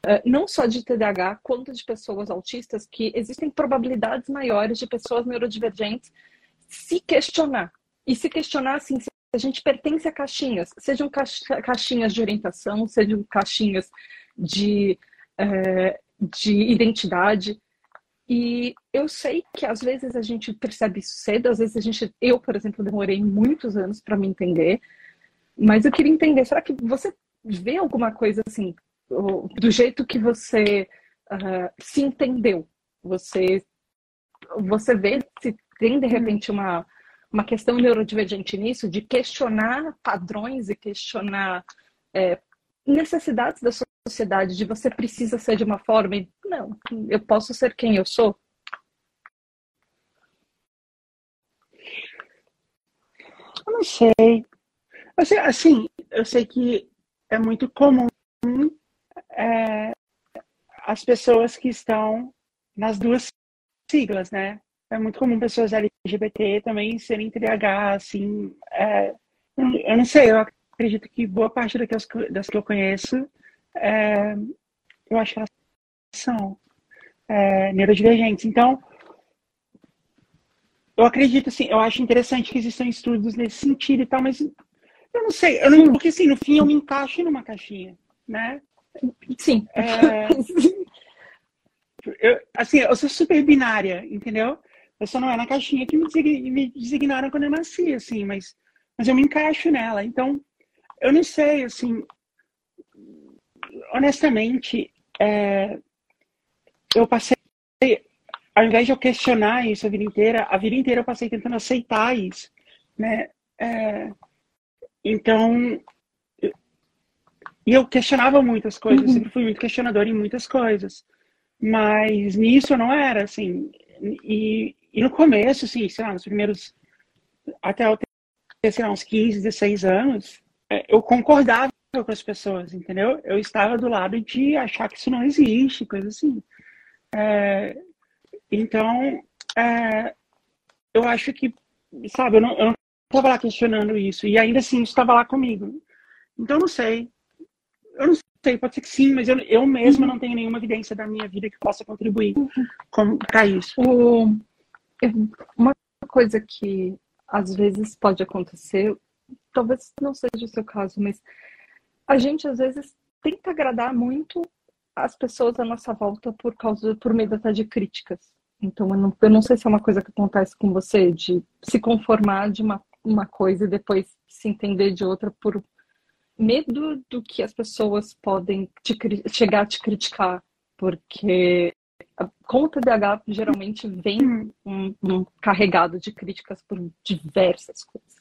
uh, não só de TDAH, quanto de pessoas autistas, que existem probabilidades maiores de pessoas neurodivergentes se questionar. E se questionar assim, se a gente pertence a caixinhas, sejam caixinhas de orientação, sejam caixinhas de, é, de identidade. E eu sei que às vezes a gente percebe isso cedo, às vezes a gente, eu, por exemplo, demorei muitos anos para me entender, mas eu queria entender, será que você vê alguma coisa assim, do jeito que você uh, se entendeu? Você, você vê se tem de repente uma uma questão neurodivergente nisso, de questionar padrões e questionar é, necessidades da sociedade, de você precisa ser de uma forma e não, eu posso ser quem eu sou. Eu não sei. Eu sei assim, eu sei que é muito comum é, as pessoas que estão nas duas siglas, né? É muito comum pessoas LGBT também serem TDAH, assim. É, eu não sei, eu acredito que boa parte das, das que eu conheço, é, eu acho que elas são é, neurodivergentes. Então, eu acredito, assim, eu acho interessante que existam estudos nesse sentido e tal, mas eu não sei, eu não, porque assim, no fim eu me encaixo numa caixinha, né? Sim. É, [LAUGHS] eu, assim, eu sou super binária, entendeu? Eu só não é na caixinha que me designaram quando eu nasci, assim, mas, mas eu me encaixo nela. Então, eu não sei, assim, honestamente, é, eu passei, ao invés de eu questionar isso a vida inteira, a vida inteira eu passei tentando aceitar isso, né? É, então, e eu questionava muitas coisas, uhum. sempre fui muito questionador em muitas coisas, mas nisso eu não era, assim, e, e no começo, assim, sei lá, nos primeiros. Até eu ter, sei lá, uns 15, 16 anos, é, eu concordava com as pessoas, entendeu? Eu estava do lado de achar que isso não existe, coisa assim. É, Então, é, eu acho que, sabe, eu não, eu não estava lá questionando isso. E ainda assim, isso estava lá comigo. Então, não sei. Eu não sei, pode ser que sim, mas eu, eu mesma uhum. não tenho nenhuma evidência da minha vida que possa contribuir uhum. para isso. O, uma coisa que às vezes pode acontecer, talvez não seja o seu caso, mas a gente às vezes tenta agradar muito as pessoas à nossa volta por causa por medo até de críticas. Então eu não, eu não sei se é uma coisa que acontece com você de se conformar de uma, uma coisa e depois se entender de outra por medo do que as pessoas podem te, chegar a te criticar, porque com o TDAH geralmente vem hum. um, um, carregado de críticas por diversas coisas.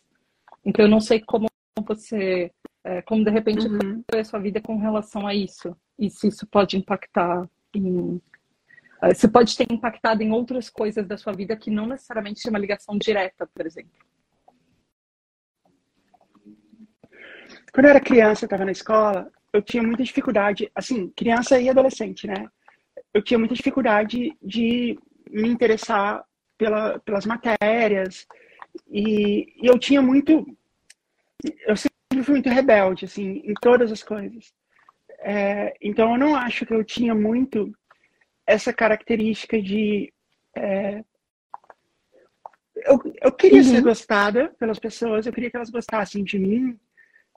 Então eu não sei como você, é, como de repente uhum. foi a sua vida com relação a isso e se isso pode impactar em é, se pode ter impactado em outras coisas da sua vida que não necessariamente tem uma ligação direta, por exemplo. Quando eu era criança, eu estava na escola, eu tinha muita dificuldade, assim, criança e adolescente, né? Eu tinha muita dificuldade de me interessar pela, pelas matérias e, e eu tinha muito, eu sempre fui muito rebelde, assim, em todas as coisas. É, então eu não acho que eu tinha muito essa característica de é, eu, eu queria uhum. ser gostada pelas pessoas, eu queria que elas gostassem de mim,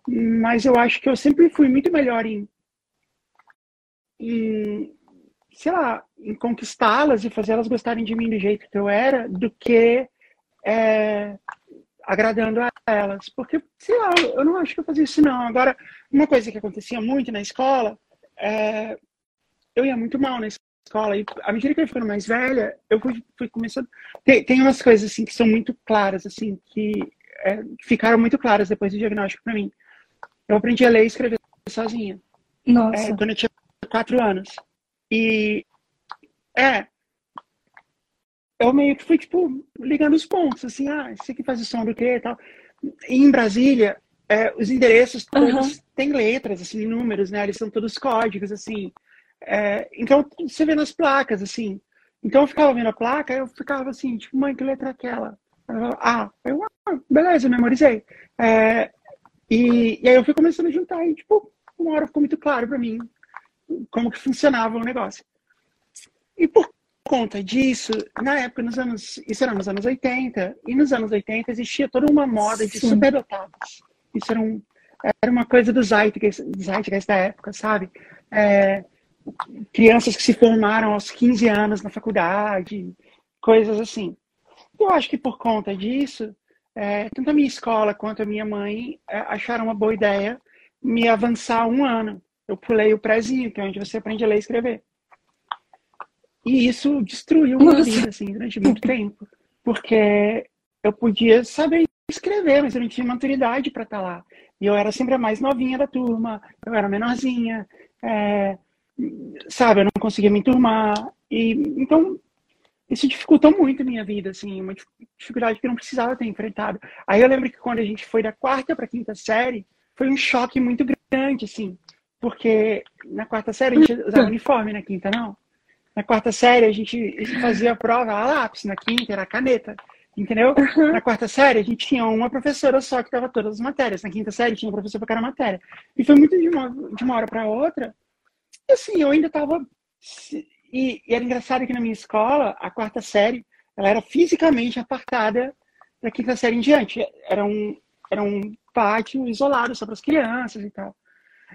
mas eu acho que eu sempre fui muito melhor em, em sei lá, em conquistá-las e fazer elas gostarem de mim do jeito que eu era, do que é, agradando a elas. Porque, sei lá, eu não acho que eu fazia isso, não. Agora, uma coisa que acontecia muito na escola, é, eu ia muito mal na escola, e à medida que eu ia ficando mais velha, eu fui, fui começando. Tem, tem umas coisas, assim, que são muito claras, assim, que é, ficaram muito claras depois do diagnóstico para mim. Eu aprendi a ler e escrever sozinha. Nossa. É, quando eu tinha quatro anos. E é. Eu meio que fui, tipo, ligando os pontos, assim, ah, esse aqui faz o som do quê e tal. E em Brasília, é, os endereços todos uhum. têm letras, assim, números, né? Eles são todos códigos, assim. É, então, você vê nas placas, assim. Então, eu ficava vendo a placa, eu ficava assim, tipo, mãe, que letra é aquela? ah, eu, ah, beleza, memorizei. É, e, e aí eu fui começando a juntar e, tipo, uma hora ficou muito claro para mim como que funcionava o negócio. E por conta disso, na época, nos anos, isso era nos anos 80, e nos anos 80 existia toda uma moda de superdotados. Isso era, um, era uma coisa do Zeitgeist, Zeitgeist da época, sabe? É, crianças que se formaram aos 15 anos na faculdade, coisas assim. Eu acho que por conta disso, é, tanto a minha escola quanto a minha mãe é, acharam uma boa ideia me avançar um ano. Eu pulei o prézinho, que é onde você aprende a ler e escrever. E isso destruiu minha vida, assim, durante muito tempo. Porque eu podia saber escrever, mas eu não tinha maturidade para estar tá lá. E eu era sempre a mais novinha da turma, eu era menorzinha, é, sabe, eu não conseguia me enturmar. E, então, isso dificultou muito a minha vida, assim, uma dificuldade que eu não precisava ter enfrentado. Aí eu lembro que quando a gente foi da quarta para quinta série, foi um choque muito grande, assim, porque na quarta série a gente usava uniforme, na quinta não. Na quarta série a gente, fazia a prova a lápis, na quinta era a caneta, entendeu? Uhum. Na quarta série a gente tinha uma professora só que dava todas as matérias, na quinta série tinha um professor para cada matéria. E foi muito de uma, de uma hora para outra. E assim, eu ainda estava e, e, era engraçado que na minha escola, a quarta série, ela era fisicamente apartada da quinta série em diante. Era um, era um pátio isolado só para as crianças e tal.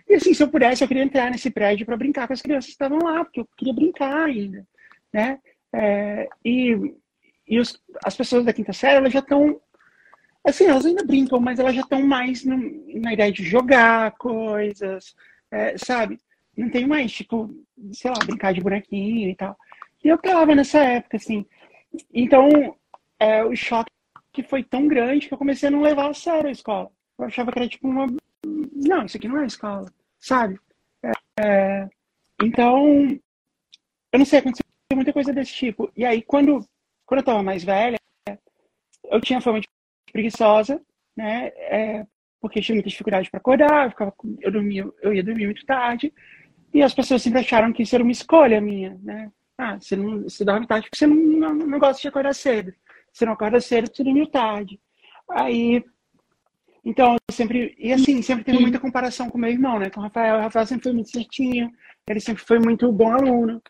E assim, se eu pudesse, eu queria entrar nesse prédio para brincar com as crianças que estavam lá, porque eu queria brincar ainda, né? É, e e os, as pessoas da quinta série, elas já estão assim, elas ainda brincam, mas elas já estão mais no, na ideia de jogar coisas, é, sabe? Não tem mais, tipo, sei lá, brincar de bonequinho e tal. E eu tava nessa época, assim. Então, é, o choque que foi tão grande que eu comecei a não levar a sério a escola. Eu achava que era tipo uma. Não, isso aqui não é escola, sabe? É, então, eu não sei, aconteceu muita coisa desse tipo. E aí, quando, quando eu tava mais velha, eu tinha fama de preguiçosa, né? É, porque tinha muita dificuldade para acordar, eu, ficava, eu, dormia, eu ia dormir muito tarde. E as pessoas sempre acharam que isso era uma escolha minha, né? Ah, você, não, você dorme tarde porque você não, não, não gosta de acordar cedo. Você não acorda cedo você dormiu tarde. Aí, então, eu sempre, e assim, sempre teve muita comparação com meu irmão, né, com o Rafael. O Rafael sempre foi muito certinho, ele sempre foi muito bom aluno.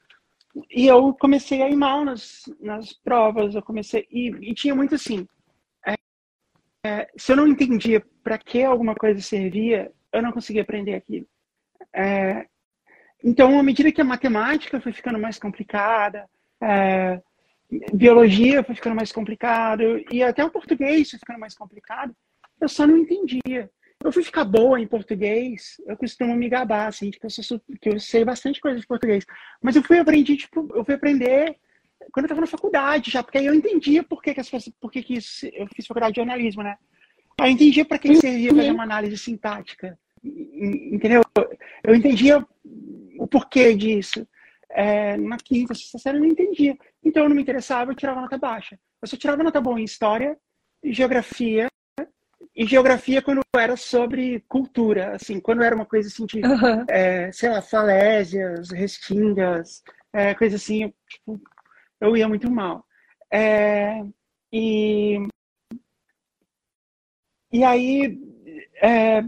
E eu comecei a ir mal nas, nas provas, eu comecei, e, e tinha muito assim, é, é, se eu não entendia para que alguma coisa servia, eu não conseguia aprender aquilo. É, então, à medida que a matemática foi ficando mais complicada, é, biologia foi ficando mais complicado, e até o português foi ficando mais complicado, eu só não entendia. Eu fui ficar boa em português, eu costumo me gabar, assim, que eu, sou, que eu sei bastante coisa de português. Mas eu fui aprender, tipo, eu fui aprender quando eu estava na faculdade já, porque aí eu entendia por que, que, as, por que, que isso, eu fiz faculdade de jornalismo, né? Aí eu entendia para que servia fazer uma análise sintática. Entendeu? Eu entendia o porquê disso. É, na quinta, sexta série eu não entendia. Então eu não me interessava, eu tirava nota baixa. Eu só tirava nota boa em história, geografia, e geografia quando era sobre cultura, assim, quando era uma coisa assim de, uhum. é, sei lá, falésias, restingas, é, coisa assim, tipo, eu ia muito mal. É, e, e aí, é,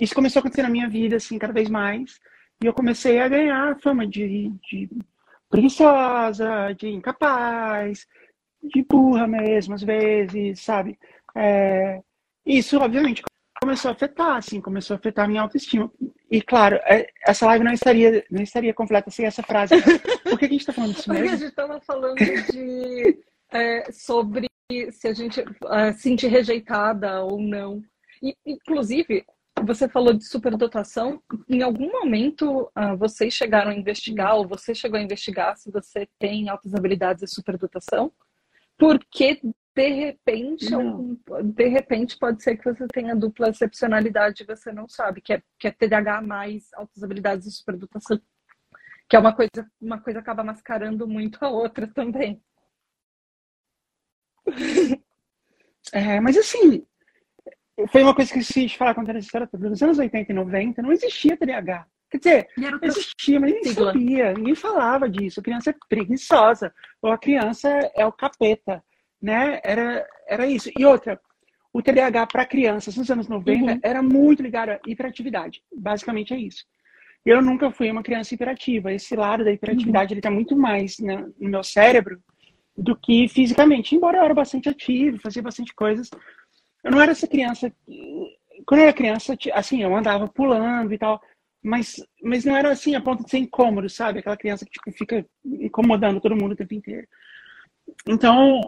isso começou a acontecer na minha vida, assim, cada vez mais. E eu comecei a ganhar fama de, de preguiçosa, de incapaz, de burra mesmo, às vezes, sabe? É, isso, obviamente, começou a afetar, assim, começou a afetar a minha autoestima. E, claro, é, essa live não estaria, não estaria completa sem essa frase. [LAUGHS] Por que a gente está falando disso mesmo? Porque a gente estava falando de, é, sobre se a gente é, se sentir rejeitada ou não. E, inclusive, você falou de superdotação. Em algum momento uh, vocês chegaram a investigar, ou você chegou a investigar se você tem altas habilidades e superdotação? Porque de repente, de repente pode ser que você tenha dupla excepcionalidade e você não sabe, que é, que é TDAH mais altas habilidades e superdotação. Que é uma coisa, uma coisa acaba mascarando muito a outra [LAUGHS] também. É, mas assim, foi uma coisa que se de falar quando era história nos anos 80 e 90, não existia TDAH. Quer dizer, existia, mas ninguém sabia, ninguém falava disso. A criança é preguiçosa, ou a criança é o capeta, né? Era, era isso. E outra, o TDAH para crianças nos anos 90 uhum. era muito ligado à hiperatividade. Basicamente é isso. Eu nunca fui uma criança hiperativa. Esse lado da hiperatividade uhum. ele está muito mais né, no meu cérebro do que fisicamente. Embora eu era bastante ativo, fazia bastante coisas, eu não era essa criança. Quando eu era criança, assim, eu andava pulando e tal, mas, mas não era assim a ponto de ser incômodo, sabe? Aquela criança que tipo, fica incomodando todo mundo o tempo inteiro. Então,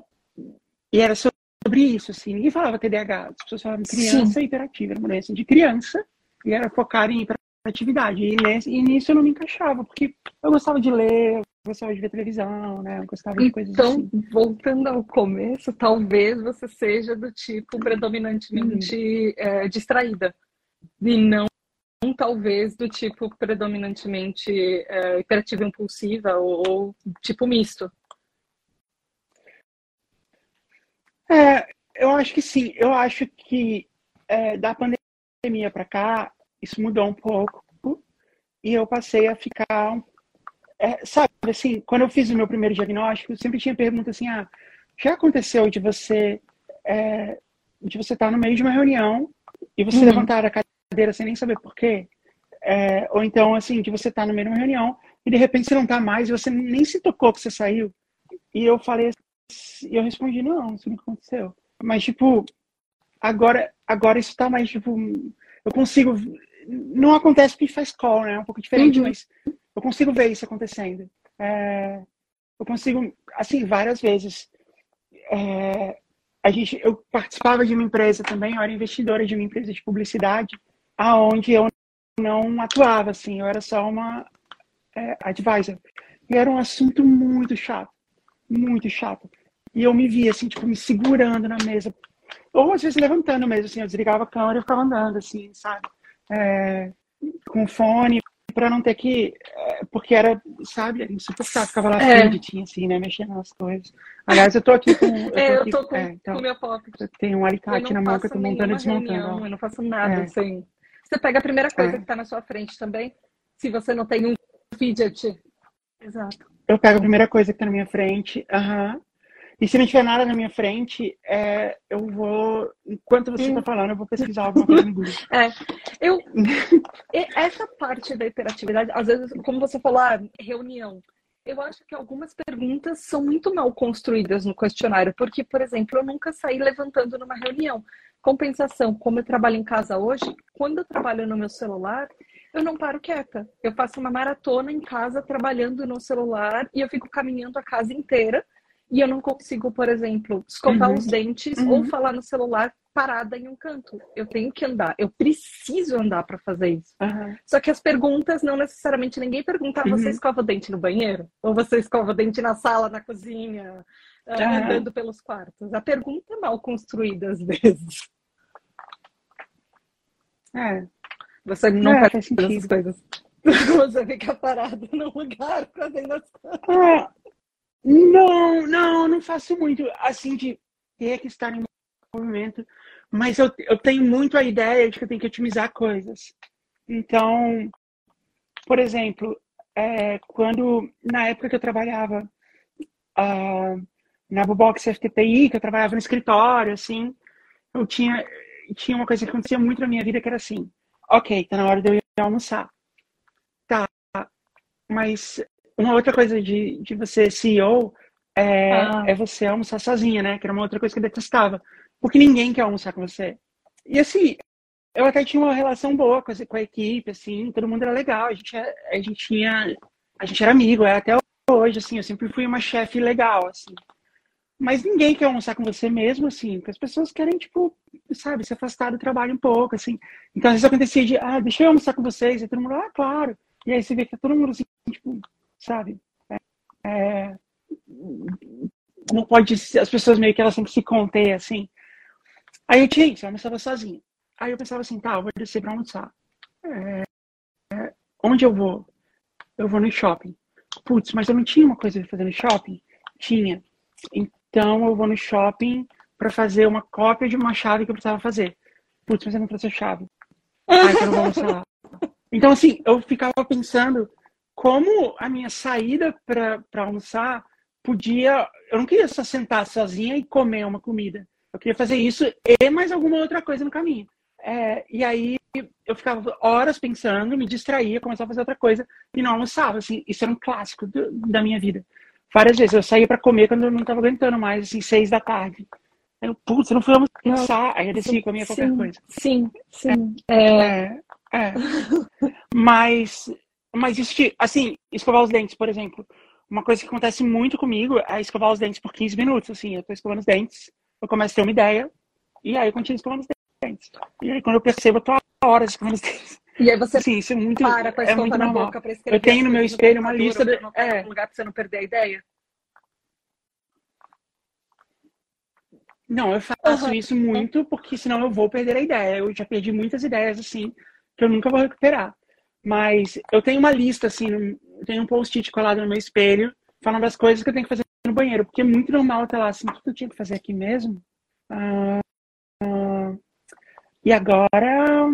e era sobre isso, assim. Ninguém falava TDAH, as pessoas falavam criança Sim. hiperativa, era uma doença de criança e era focar em hiperatividade. E, nesse, e nisso eu não me encaixava, porque eu gostava de ler, gostava de ver televisão, né? Eu gostava de coisas então, assim. Então, voltando ao começo, talvez você seja do tipo predominantemente é, distraída. E não, talvez, do tipo predominantemente é, hiperativa impulsiva ou, ou, tipo misto. É, eu acho que sim. Eu acho que é, da pandemia para cá, isso mudou um pouco. E eu passei a ficar é, sabe, assim, quando eu fiz o meu primeiro diagnóstico, sempre tinha pergunta assim, ah, já aconteceu de você é, de você estar no meio de uma reunião e você uhum. levantar a cadeira sem nem saber por quê? É, ou então, assim, de você estar no meio de uma reunião e de repente você não está mais e você nem se tocou que você saiu. E eu falei, e eu respondi, não, isso não aconteceu. Mas, tipo, agora, agora isso está mais, tipo, eu consigo, não acontece porque faz call, né? É um pouco diferente, uhum. mas eu consigo ver isso acontecendo. É, eu consigo, assim, várias vezes. É, a gente, eu participava de uma empresa também, eu era investidora de uma empresa de publicidade, aonde eu não atuava, assim, eu era só uma é, advisor. E era um assunto muito chato, muito chato. E eu me via, assim, tipo, me segurando na mesa. Ou às vezes levantando mesmo, assim, eu desligava a câmera e ficava andando, assim, sabe? É, com fone, para não ter que. É, porque era, sabe, insuportável. Ficava lá é. assim, né? Mexendo nas coisas. Aliás, eu tô aqui com. Eu tô, é, eu tô com, é, então, com o meu pop. Tem um alicate na mão que eu tô montando e desmontando. Reunião, eu não faço nada, é. assim. Você pega a primeira coisa é. que tá na sua frente também, se você não tem um fidget. Exato. Eu pego a primeira coisa que tá na minha frente. Aham. E se não tiver nada na minha frente, é, eu vou. Enquanto você está falando, eu vou pesquisar alguma coisa no Google. [LAUGHS] É, eu. essa parte da hiperatividade, às vezes, como você falou, ah, reunião. Eu acho que algumas perguntas são muito mal construídas no questionário, porque, por exemplo, eu nunca saí levantando numa reunião. Compensação, como eu trabalho em casa hoje, quando eu trabalho no meu celular, eu não paro quieta. Eu faço uma maratona em casa trabalhando no celular e eu fico caminhando a casa inteira e eu não consigo, por exemplo, escovar uhum. os dentes uhum. ou falar no celular parada em um canto. Eu tenho que andar, eu preciso andar para fazer isso. Uhum. Só que as perguntas não necessariamente ninguém pergunta: ah, você uhum. escova o dente no banheiro? Ou você escova o dente na sala, na cozinha, uh, andando pelos quartos? A pergunta é mal construída às vezes. É. Você não é, faz essas coisas. [LAUGHS] Você fica parado num lugar fazendo as coisas. É. Não, não, não faço muito assim de ter que estar em movimento, mas eu, eu tenho muito a ideia de que eu tenho que otimizar coisas. Então, por exemplo, é, quando na época que eu trabalhava uh, na Bubox FTPI, que eu trabalhava no escritório, assim, eu tinha tinha uma coisa que acontecia muito na minha vida que era assim, ok, tá na hora de eu ir almoçar. Tá, mas uma outra coisa de, de você CEO é, ah. é você almoçar sozinha, né? Que era uma outra coisa que eu detestava. Porque ninguém quer almoçar com você. E assim, eu até tinha uma relação boa com a, com a equipe, assim, todo mundo era legal, a gente, é, a gente tinha. A gente era amigo, é até hoje, assim, eu sempre fui uma chefe legal, assim. Mas ninguém quer almoçar com você mesmo, assim, porque as pessoas querem, tipo, sabe, se afastar do trabalho um pouco, assim. Então, às vezes acontecia de, ah, deixa eu almoçar com vocês, e todo mundo, ah, claro. E aí você vê que tá todo mundo, assim, tipo, sabe? É, é, não pode as pessoas meio que elas têm que se conter assim. Aí eu tinha isso, eu almoçava sozinha. Aí eu pensava assim, tá, eu vou descer pra almoçar. É, é, onde eu vou? Eu vou no shopping. Putz, mas eu não tinha uma coisa pra fazer no shopping? Tinha. Então eu vou no shopping para fazer uma cópia de uma chave que eu precisava fazer. Putz, mas eu não trouxe a chave. Aí eu não vou almoçar. [LAUGHS] Então, assim, eu ficava pensando como a minha saída para almoçar podia. Eu não queria só sentar sozinha e comer uma comida. Eu queria fazer isso e mais alguma outra coisa no caminho. É, e aí eu ficava horas pensando, me distraía, começava a fazer outra coisa e não almoçava. Assim, isso era um clássico do, da minha vida. Várias vezes eu saía para comer quando eu não estava aguentando mais, assim, seis da tarde. Eu, putz, não fui almoçar. Aí eu descia e comia qualquer coisa. Sim, sim. É, é, é. Mas mas isso, assim, escovar os dentes, por exemplo. Uma coisa que acontece muito comigo é escovar os dentes por 15 minutos. Assim, eu tô escovando os dentes, eu começo a ter uma ideia, e aí eu continuo escovando os dentes. E aí quando eu percebo, eu tô horas escovando os dentes. E aí você assim, isso é muito, para com a é muito na normal. boca pra escrever. Eu tenho no meu espelho uma lista de... É. Um lugar pra você não perder a ideia. Não, eu faço uhum. isso muito, porque senão eu vou perder a ideia. Eu já perdi muitas ideias, assim, que eu nunca vou recuperar. Mas eu tenho uma lista, assim, tenho um post-it colado no meu espelho, falando das coisas que eu tenho que fazer no banheiro, porque é muito normal estar lá assim, o que eu tinha que fazer aqui mesmo? Ah, ah, e agora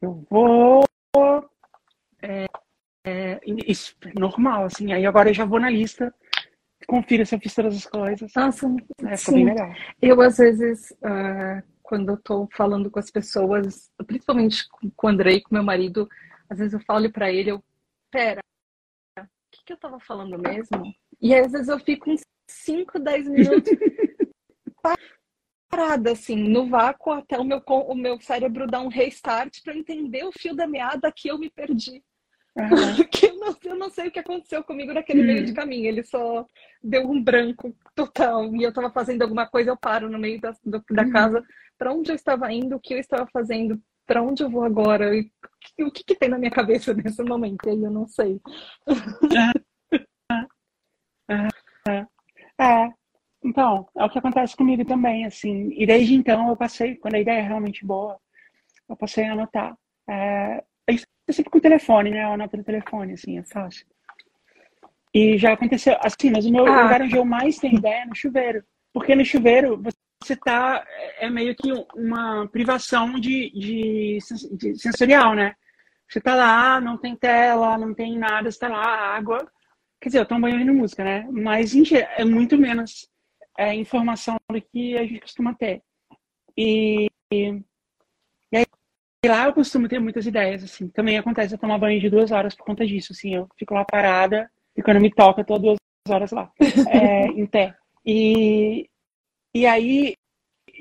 eu vou. É, é, isso, é normal, assim. Aí agora eu já vou na lista, confiro se eu fiz todas as coisas. Nossa, é, sim. bem legal. Eu, às vezes, uh, quando eu tô falando com as pessoas, principalmente com o Andrei, com meu marido, às vezes eu falo para ele, eu, pera, o que, que eu tava falando mesmo? E aí, às vezes eu fico uns 5, 10 minutos [LAUGHS] parada, assim, no vácuo, até o meu, o meu cérebro dar um restart para entender o fio da meada que eu me perdi. Porque [LAUGHS] eu não, eu não sei o que aconteceu comigo naquele uhum. meio de caminho. Ele só deu um branco total. E eu estava fazendo alguma coisa, eu paro no meio da, do, da uhum. casa. Para onde eu estava indo, o que eu estava fazendo, para onde eu vou agora? E o que, que, tem na minha cabeça nesse momento? E aí eu não sei. [LAUGHS] É, então, é o que acontece comigo também, assim. E desde então eu passei, quando a ideia é realmente boa, eu passei a anotar. É, eu sempre com o telefone, né? Eu anoto no telefone, assim, é fácil. E já aconteceu, assim, mas o meu ah. lugar onde eu mais tenho ideia é no chuveiro. Porque no chuveiro você tá. É, é meio que uma privação de, de, de sensorial, né? Você tá lá, não tem tela, não tem nada, você tá lá, água. Quer dizer, eu tomo banho ouvindo música, né? Mas geral, é muito menos é, informação do que a gente costuma ter. E, e, e aí lá eu costumo ter muitas ideias, assim. Também acontece eu tomar banho de duas horas por conta disso, assim. Eu fico lá parada e quando me toca, eu tô duas horas lá, [LAUGHS] é, em pé. E, e aí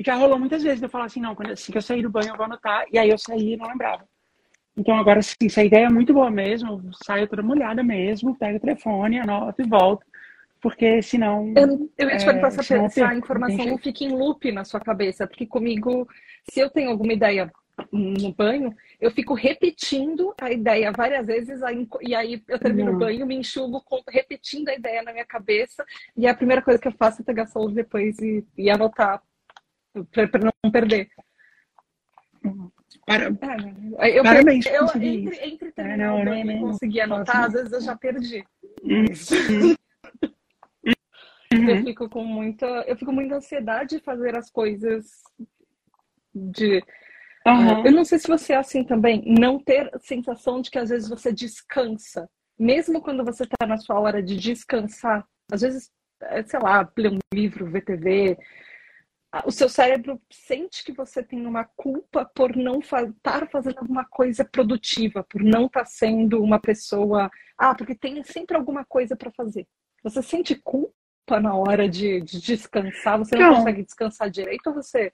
já rolou muitas vezes eu falar assim, não, quando assim que eu sair do banho eu vou anotar. E aí eu saí e não lembrava. Então agora sim, essa ideia é muito boa mesmo. Eu saio toda molhada mesmo, pego o telefone, anoto e volto. Porque senão. Eu, eu ia te perguntar é, se essa informação não fica em loop na sua cabeça. Porque comigo, se eu tenho alguma ideia no banho, eu fico repetindo a ideia várias vezes, e aí eu termino o banho, me enxugo, repetindo a ideia na minha cabeça, e a primeira coisa que eu faço é pegar solo depois e, e anotar, para não perder. Para... É, eu, Parabéns, eu, entre, entre terminar é, não, não, e conseguir anotar, às vezes eu já perdi. Uhum. Eu fico com muita, eu fico muita ansiedade de fazer as coisas de Uhum. Eu não sei se você é assim também, não ter a sensação de que às vezes você descansa, mesmo quando você está na sua hora de descansar. Às vezes, é, sei lá, ler um livro, ver TV, o seu cérebro sente que você tem uma culpa por não estar tá fazendo alguma coisa produtiva, por não estar tá sendo uma pessoa. Ah, porque tem sempre alguma coisa para fazer. Você sente culpa na hora de, de descansar? Você não, não consegue descansar direito ou você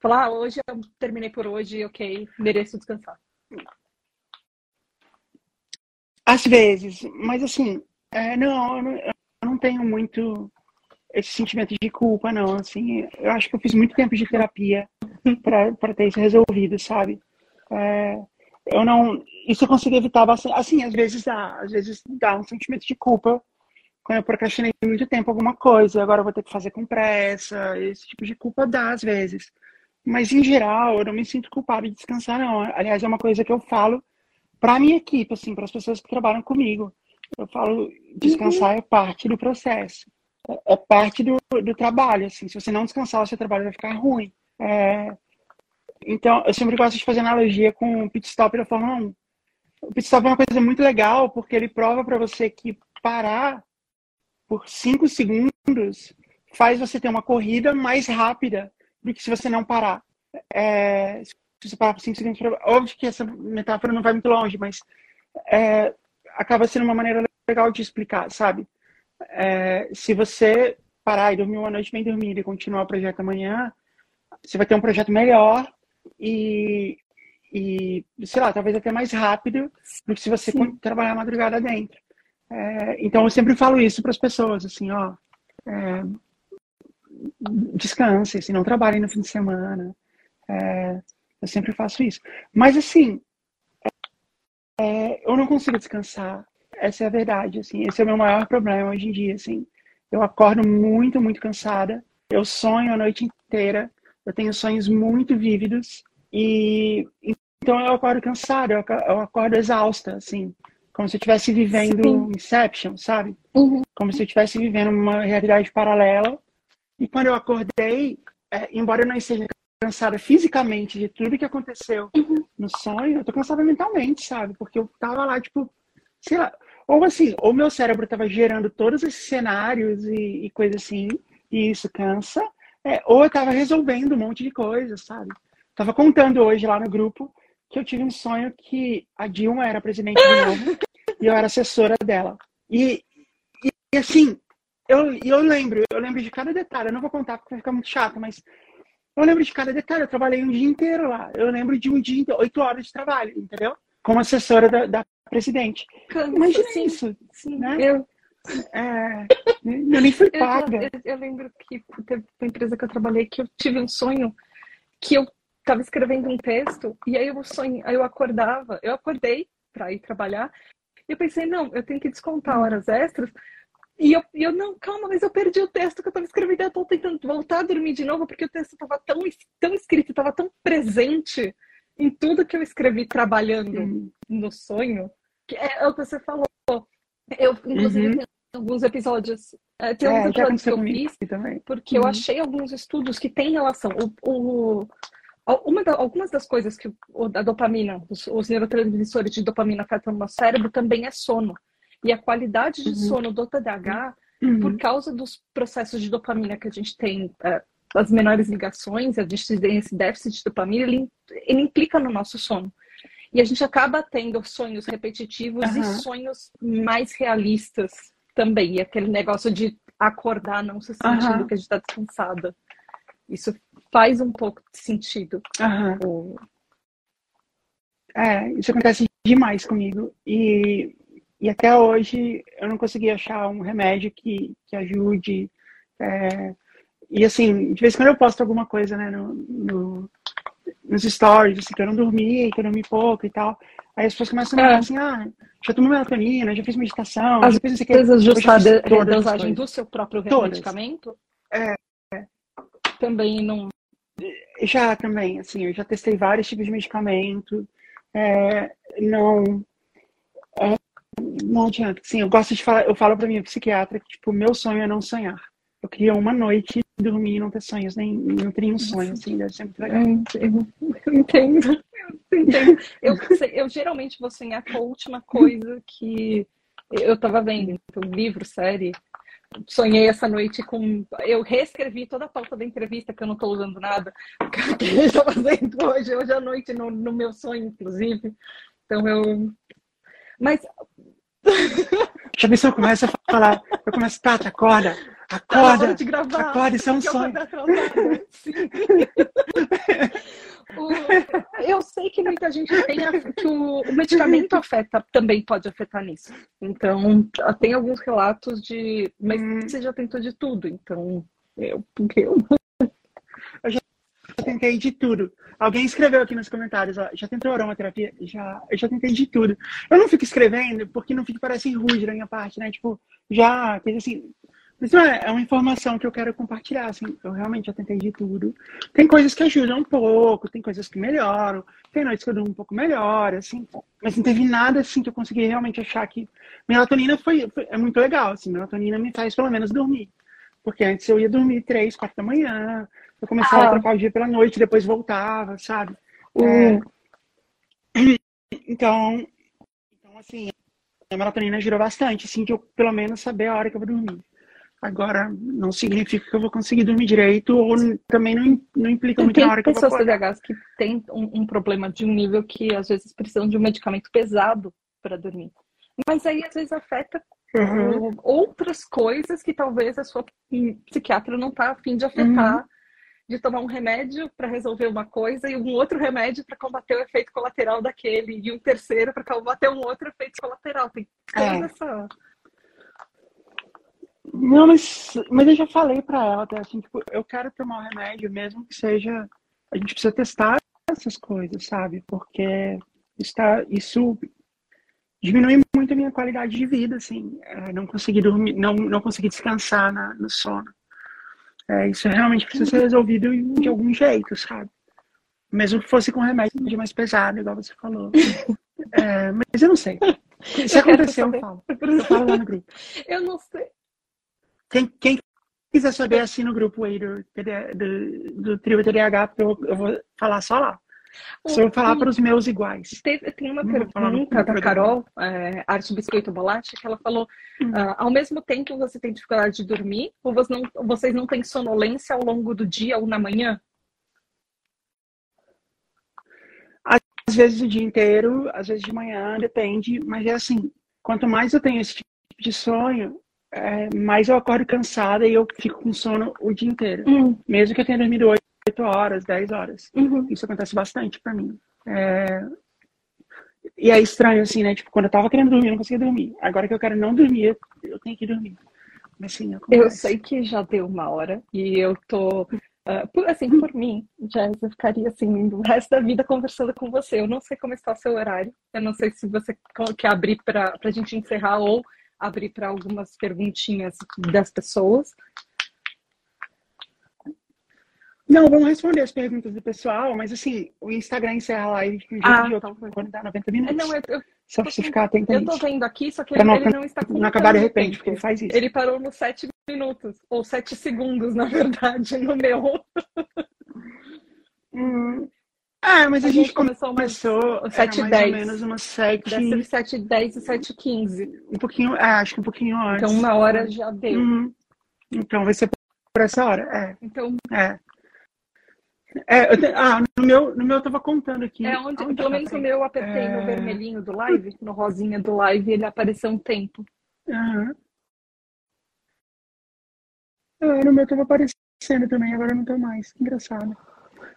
Falar, ah, hoje eu terminei por hoje, ok, mereço descansar. Às vezes, mas assim, é, não, eu não, tenho muito esse sentimento de culpa, não. Assim, eu acho que eu fiz muito tempo de terapia para ter isso resolvido, sabe? É, eu não. Isso eu consegui evitar bastante. Assim, às vezes dá, às vezes dá um sentimento de culpa quando eu procrastinei muito tempo alguma coisa, agora eu vou ter que fazer com pressa. Esse tipo de culpa dá às vezes. Mas, em geral, eu não me sinto culpado de descansar, não. Aliás, é uma coisa que eu falo para minha equipe, assim, para as pessoas que trabalham comigo. Eu falo, descansar uhum. é parte do processo. É, é parte do, do trabalho, assim. Se você não descansar, o seu trabalho vai ficar ruim. É... Então, eu sempre gosto de fazer analogia com o pit stop da Fórmula 1. O pit stop é uma coisa muito legal, porque ele prova para você que parar por cinco segundos faz você ter uma corrida mais rápida do que se você não parar. É, se você parar por 5 segundos, óbvio que essa metáfora não vai muito longe, mas é, acaba sendo uma maneira legal de explicar, sabe? É, se você parar e dormir uma noite bem dormida e continuar o projeto amanhã, você vai ter um projeto melhor e, e sei lá, talvez até mais rápido do que se você Sim. trabalhar a madrugada dentro. É, então eu sempre falo isso para as pessoas, assim, ó, é, descansem, assim, não trabalhem no fim de semana. É, eu sempre faço isso. Mas, assim, é, eu não consigo descansar. Essa é a verdade, assim. Esse é o meu maior problema hoje em dia, assim. Eu acordo muito, muito cansada. Eu sonho a noite inteira. Eu tenho sonhos muito vívidos. E então eu acordo cansada, eu acordo exausta, assim. Como se eu estivesse vivendo Sim. Inception, sabe? Uhum. Como se eu estivesse vivendo uma realidade paralela e quando eu acordei, é, embora eu não esteja cansada fisicamente de tudo que aconteceu uhum. no sonho, eu tô cansada mentalmente, sabe? Porque eu tava lá, tipo, sei lá, ou assim, ou meu cérebro tava gerando todos esses cenários e, e coisas assim, e isso cansa, é, ou eu tava resolvendo um monte de coisas, sabe? Tava contando hoje lá no grupo que eu tive um sonho que a Dilma era presidente de [LAUGHS] novo e eu era assessora dela. E, e, e assim, eu, eu lembro, eu lembro de cada detalhe. Eu não vou contar porque vai ficar muito chato, mas eu lembro de cada detalhe. Eu trabalhei um dia inteiro lá. Eu lembro de um dia, oito horas de trabalho, entendeu? Como assessora da, da presidente. Cansa, Imagina sim, isso. Sim, né? eu... É, eu nem fui [LAUGHS] paga. Eu, eu, eu, lembro que teve uma empresa que eu trabalhei que eu tive um sonho que eu estava escrevendo um texto e aí eu sonho, aí eu acordava, eu acordei para ir trabalhar e eu pensei, não, eu tenho que descontar horas extras e eu, eu, não, calma, mas eu perdi o texto que eu estava escrevendo. Eu estou tentando voltar a dormir de novo, porque o texto estava tão, tão escrito, estava tão presente em tudo que eu escrevi trabalhando no sonho, que é, é, o que você falou. Eu, inclusive, uhum. alguns episódios. É, tem alguns é, episódios que eu fiz, também. porque uhum. eu achei alguns estudos que têm relação. O, o uma da, algumas das coisas que o, a dopamina, os, os neurotransmissores de dopamina afetam no nosso cérebro também é sono. E a qualidade de uhum. sono do TDAH, uhum. por causa dos processos de dopamina que a gente tem, é, as menores ligações, a gente tem esse déficit de dopamina, ele, ele implica no nosso sono. E a gente acaba tendo sonhos repetitivos uhum. e sonhos mais realistas também. E aquele negócio de acordar não se sentindo que a gente está descansada. Isso faz um pouco de sentido. Uhum. É, isso acontece demais comigo. E, e até hoje eu não consegui achar um remédio que, que ajude. É, e assim, de vez em quando eu posto alguma coisa, né, no, no nos stories, assim, que eu não dormi, que eu dormi pouco e tal. Aí as pessoas começam a falar é. assim, ah, já tomou melatonina, já fiz meditação, Às já fiz isso aqui. Às vezes ajustar a dosagem do seu próprio todas. medicamento? É. Também não... Já também, assim, eu já testei vários tipos de medicamento, é, não... É, não adianta, sim, eu gosto de falar, eu falo pra minha psiquiatra que, tipo, meu sonho é não sonhar. Eu queria uma noite dormir e não ter sonhos, nem não ter nenhum sonho, assim, deve ser muito legal. Eu, entendo, eu entendo. Eu, eu geralmente vou sonhar com a última coisa que eu estava vendo, então, livro, série. Sonhei essa noite com. Eu reescrevi toda a pauta da entrevista, que eu não estou usando nada, [LAUGHS] que eu estou fazendo hoje, hoje à noite, no, no meu sonho, inclusive. Então eu. Mas. Já pensou, começa a falar, eu começo, Tata, acorda, Acorda! de gravar. Acorda, isso é um sonho. [LAUGHS] eu sei que muita gente tem a, que o, o, medicamento afeta, também pode afetar nisso. Então, tem alguns relatos de. Mas hum. você já tentou de tudo, então. Eu, eu... eu tentei de tudo. Alguém escreveu aqui nos comentários, ó, já tentou aromaterapia? Já, eu já tentei de tudo. Eu não fico escrevendo porque não fica parecendo rude da minha parte, né? Tipo, já, coisa assim, mas é, é uma informação que eu quero compartilhar, assim, eu realmente já tentei de tudo. Tem coisas que ajudam um pouco, tem coisas que melhoram, tem noites que eu durmo um pouco melhor, assim, mas não teve nada, assim, que eu consegui realmente achar que... Melatonina foi, foi é muito legal, assim, melatonina me faz pelo menos dormir. Porque antes eu ia dormir três, quatro da manhã, eu começava ah. a trocar o dia pela noite, depois voltava, sabe? É... Então, então, assim, a melatonina ajudou bastante, assim, que eu pelo menos saber a hora que eu vou dormir. Agora, não significa que eu vou conseguir dormir direito ou também não, não implica muito na hora que eu vou Tem pessoas TDAHs que têm um, um, problema de um nível que às vezes precisam de um medicamento pesado para dormir. Mas aí às vezes afeta uhum. outras coisas que talvez a sua psiquiatra não está afim de afetar. Uhum. De tomar um remédio para resolver uma coisa e um outro remédio para combater o efeito colateral daquele, e um terceiro para combater um outro efeito colateral. Tem toda é. essa não, mas, mas eu já falei pra ela, até assim, tipo, eu quero tomar um remédio, mesmo que seja. A gente precisa testar essas coisas, sabe? Porque está, isso diminui muito a minha qualidade de vida, assim. É, não conseguir dormir, não, não conseguir descansar na, no sono. É, isso realmente precisa ser resolvido de algum jeito, sabe? Mesmo que fosse com remédio mais pesado, igual você falou. É, mas eu não sei. Se eu aconteceu, eu falo. Eu falo lá no grupo. Eu não sei. Quem, quem quiser saber, assim no grupo aí do, do, do Trio TDAH, eu, eu vou falar só lá. Só vou falar para os meus iguais. Teve, tem uma pergunta da Carol, é, Arte Biscoito Bolacha, que ela falou: hum. uh, ao mesmo tempo você tem dificuldade de dormir, ou você não, vocês não têm sonolência ao longo do dia ou na manhã? Às vezes o dia inteiro, às vezes de manhã, depende, mas é assim: quanto mais eu tenho esse tipo de sonho, é, mais eu acordo cansada e eu fico com sono o dia inteiro. Uhum. Mesmo que eu tenha dormido 8, 8 horas, 10 horas. Uhum. Isso acontece bastante pra mim. É... E é estranho, assim, né? Tipo, quando eu tava querendo dormir, eu não conseguia dormir. Agora que eu quero não dormir, eu tenho que dormir. Mas, sim, eu sei que já deu uma hora e eu tô. Uh, assim, por mim, Jess, eu ficaria assim o resto da vida conversando com você. Eu não sei como está o seu horário. Eu não sei se você quer abrir para a gente encerrar ou abrir para algumas perguntinhas das pessoas. Não, vamos responder as perguntas do pessoal, mas assim, o Instagram encerra a live de ah, dia tá. quando dá 90 minutos. Não, eu, eu, só pra você ficar atento Eu tô vendo aqui, só que ele não, ele não está Não acabar de repente, porque ele faz isso. Ele parou nos 7 minutos, ou 7 segundos, [LAUGHS] na verdade, no meu. Hum, É, mas a, A gente gente começou começou era 7 e mais 10. ou menos umas sete, Deve ser 7 10 e 7 15. um pouquinho, é, acho que um pouquinho antes. Então, uma hora já deu. Uhum. Então vai ser por essa hora, é. Então, É. É, te- ah, no meu, no meu eu tava contando aqui. é onde, Onde pelo menos no meu, eu apertei É. no vermelhinho do live, no rosinha do live, ele apareceu um tempo. Aham. É, no meu tava aparecendo também, agora não tá mais. Engraçado.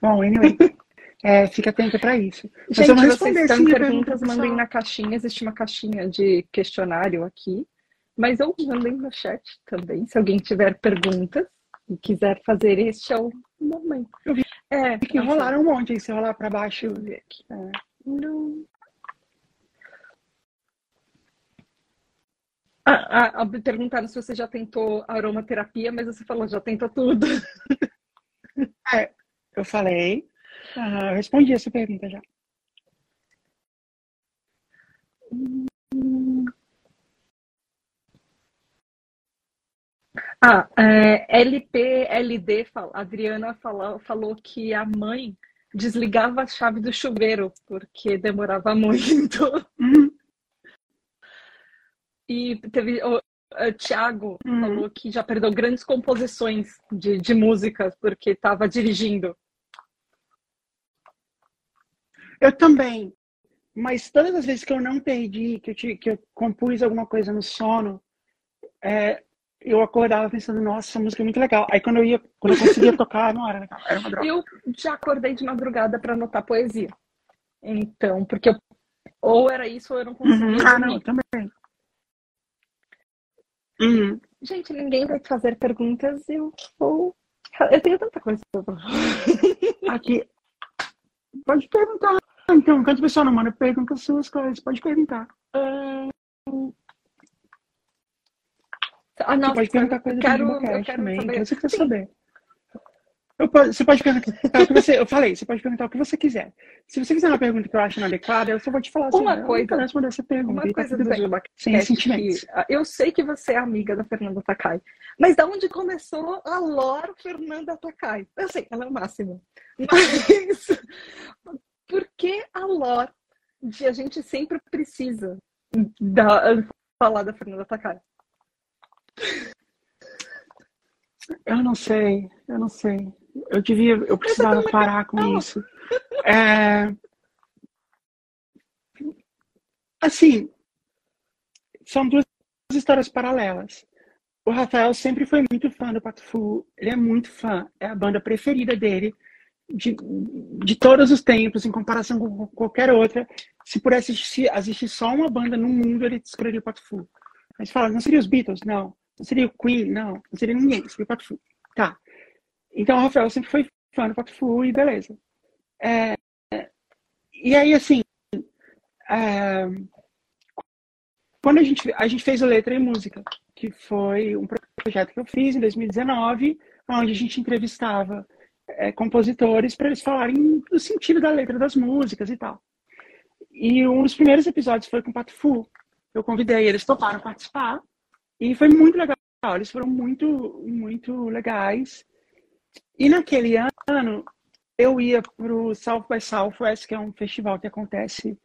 Bom, anyway. [LAUGHS] é, fica atenta pra isso. Mas eu Gente, vou vocês têm sim a pergunta perguntas, mandem na caixinha. Existe uma caixinha de questionário aqui. Mas ou mandem no chat também, se alguém tiver perguntas e quiser fazer este é o momento. Eu vi É, Que rolaram um monte aí, se rolar pra baixo. eu ver aqui. É. Não. Ah, ah, ah, perguntaram se você já tentou aromaterapia, mas você falou, já tentou tudo. Eu falei. Ah, eu respondi essa pergunta já. Ah, é, LPLD, a Adriana falou, falou que a mãe desligava a chave do chuveiro porque demorava muito. Uhum. E teve o, o Thiago Uhum. falou que já perdeu grandes composições de, de músicas porque estava dirigindo. Eu também. Mas todas as vezes que eu não perdi, que eu, te- que eu compus alguma coisa no sono, é, eu acordava pensando, nossa, essa música é muito legal. Aí quando eu ia, quando eu conseguia tocar, não era legal, era uma droga. Eu já acordei de madrugada para anotar poesia. Então, porque eu, ou era isso ou eu não conseguia Uhum. Ah, não, também. Uhum. Gente, ninguém vai fazer perguntas, eu vou. Eu tenho tanta coisa pra [LAUGHS] Aqui. Pode perguntar. Então, enquanto o pessoal não manda pergunta suas coisas, pode perguntar. Ah, Você nossa, pode perguntar coisa quero, do também, saber. que você quer Sim. saber. Eu você pode perguntar o que você. Eu falei, você pode perguntar o que você quiser. Se você fizer uma pergunta que eu acho inadequada, eu só vou te falar assim. Uma eu não coisa- responder essa pergunta. Uma tá coisa tudo do bem. Sem sentimentos. que, ah, eu sei que você é amiga da Fernanda Takai, mas da onde começou a lore Fernanda Takai? Eu sei, ela é o máximo. [LAUGHS] Mas por que a lore de a gente sempre precisa da- falar da Fernanda Takai? Eu não sei, eu não sei. Eu devia, eu precisava parar com isso. É... Assim, são duas histórias paralelas. O Rafael sempre foi muito fã do Pato Fu. Ele é muito fã. É a banda preferida dele de, de todos os tempos, em comparação com qualquer outra. Se pudesse existir, existir só uma banda no mundo, ele escolheria o Pato Fu. Aí você fala, não seria os Beatles? Não. Não seria o Queen? Não. Não seria ninguém. Seria o Pato Fu. Tá. Então o Rafael sempre foi fã do Pato Fu e beleza. É, e aí, assim, é, quando a gente, a gente fez o Letra e Música, que foi um projeto que eu fiz em 2019, onde a gente entrevistava é, compositores para eles falarem do sentido da letra das músicas e tal. E um dos primeiros episódios foi com o Pato Fu. Eu convidei eles, toparam participar, e foi muito legal. Eles foram muito, muito legais. E naquele ano, eu ia para o South by Southwest, que é um festival que acontece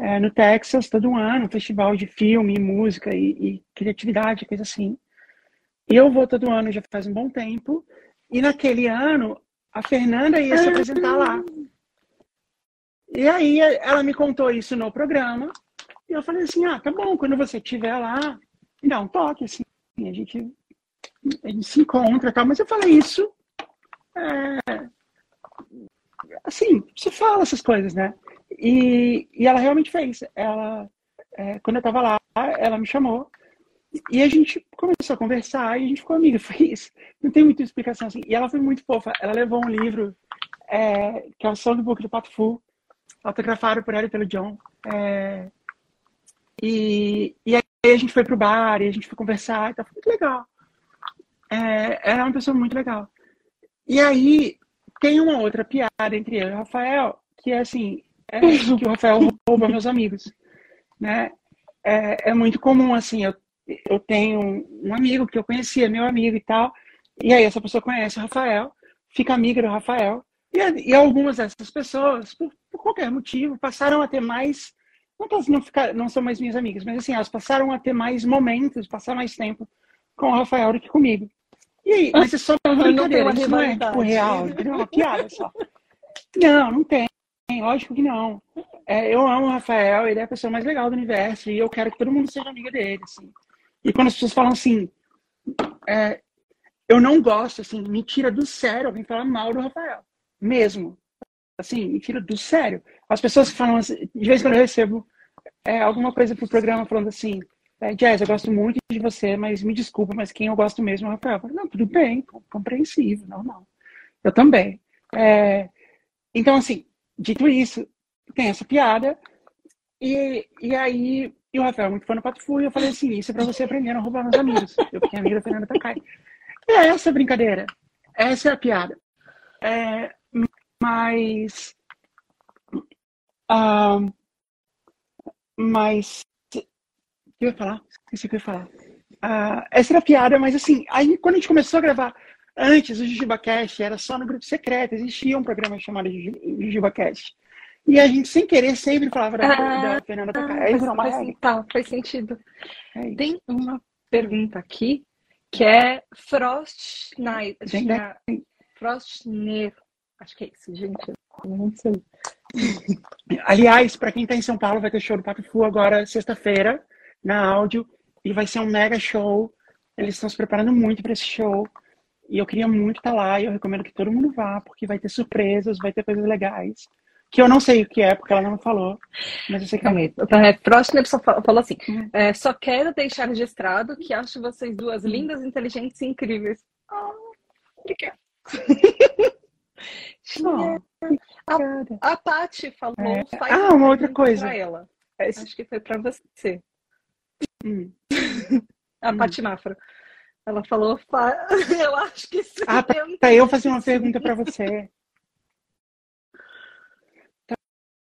é, no Texas todo ano, um festival de filme, música e, e criatividade, coisa assim. E eu vou todo ano já faz um bom tempo. E naquele ano, a Fernanda ia se apresentar lá. E aí ela me contou isso no programa. E eu falei assim, ah, tá bom, quando você estiver lá, dá um toque, assim, a gente, a gente se encontra e tal. Mas eu falei isso, é, assim, você fala essas coisas, né? E, e ela realmente fez. Ela, é, quando eu tava lá, ela me chamou e a gente começou a conversar e a gente ficou amiga. [LAUGHS] Foi isso. Não tem muita explicação assim. E ela foi muito fofa. Ela levou um livro é, que é o Songbook do Pato Fu, autografado por ela e pelo John. É, e, e a gente foi pro bar e a gente foi conversar e tal. Foi muito legal. É, ela é uma pessoa muito legal. E aí tem uma outra piada entre eu e o Rafael, que é assim, é [LAUGHS] que o Rafael rouba meus amigos, né? É, é muito comum, assim, eu, eu tenho um amigo que eu conhecia, meu amigo e tal, e aí essa pessoa conhece o Rafael, fica amiga do Rafael, E, e algumas dessas pessoas, por, por, qualquer motivo, passaram a ter mais. Não, não, ficar, não são mais minhas amigas, mas assim, elas passaram a ter mais momentos, passar mais tempo com o Rafael do que comigo. E aí, mas é só [LAUGHS] uma brincadeira, isso não é tipo real, é uma piada só. Não, não tem. Lógico que não. É, eu amo o Rafael, ele é a pessoa mais legal do universo e eu quero que todo mundo seja amiga dele. Assim. E quando as pessoas falam assim, é, eu não gosto, assim, me tira do sério alguém falar mal do Rafael. Mesmo. Assim, me tira do sério. As pessoas falam assim, de vez em quando eu recebo é, alguma coisa pro programa falando assim, é, Jazz, eu gosto muito de você, mas me desculpa, mas quem eu gosto mesmo é o Rafael. Falo, não, tudo bem, compreensível, normal. Eu também. É, então, assim, dito isso, tem essa piada. E, e aí, e o Rafael, muito fã do Pato Fu, e eu falei assim: Isso é pra você aprender a roubar meus amigos. Eu fiquei amiga da Fernanda Takai. E é essa a brincadeira. Essa é a piada. É, mas. Uh, mas. O que eu ia falar? Esqueci o que eu ia falar. Uh, essa era a piada, mas assim, aí quando a gente começou a gravar, antes o JujubaCast era só no grupo secreto, existia um programa chamado JujubaCast. E a gente, sem querer, sempre falava da, ah, da Fernanda Takai. Aí virou uma faz, tá, faz sentido. É Tem uma pergunta aqui que é Frost Night. É Frostner. Acho que é isso, gente. Não sei. Aliás, para quem está em São Paulo, vai ter show do Papo Fu agora, sexta-feira, na áudio. E vai ser um mega show. Eles estão se preparando muito para esse show. E eu queria muito estar tá lá. E eu recomendo que todo mundo vá, porque vai ter surpresas, vai ter coisas legais que eu não sei o que é, porque ela não falou, mas eu sei que é. Então, é, Frostner só falou assim, hum. é, só quero deixar registrado que acho vocês duas hum. lindas, inteligentes e incríveis. Oh, obrigada. [LAUGHS] a, a Paty falou, é. ah, uma outra coisa. Pra ela. Acho que foi para você. Hum. a hum. Paty Mafra. Ela falou, [LAUGHS] eu acho que sim. Ah, [LAUGHS] tá, eu fazer uma pergunta para você.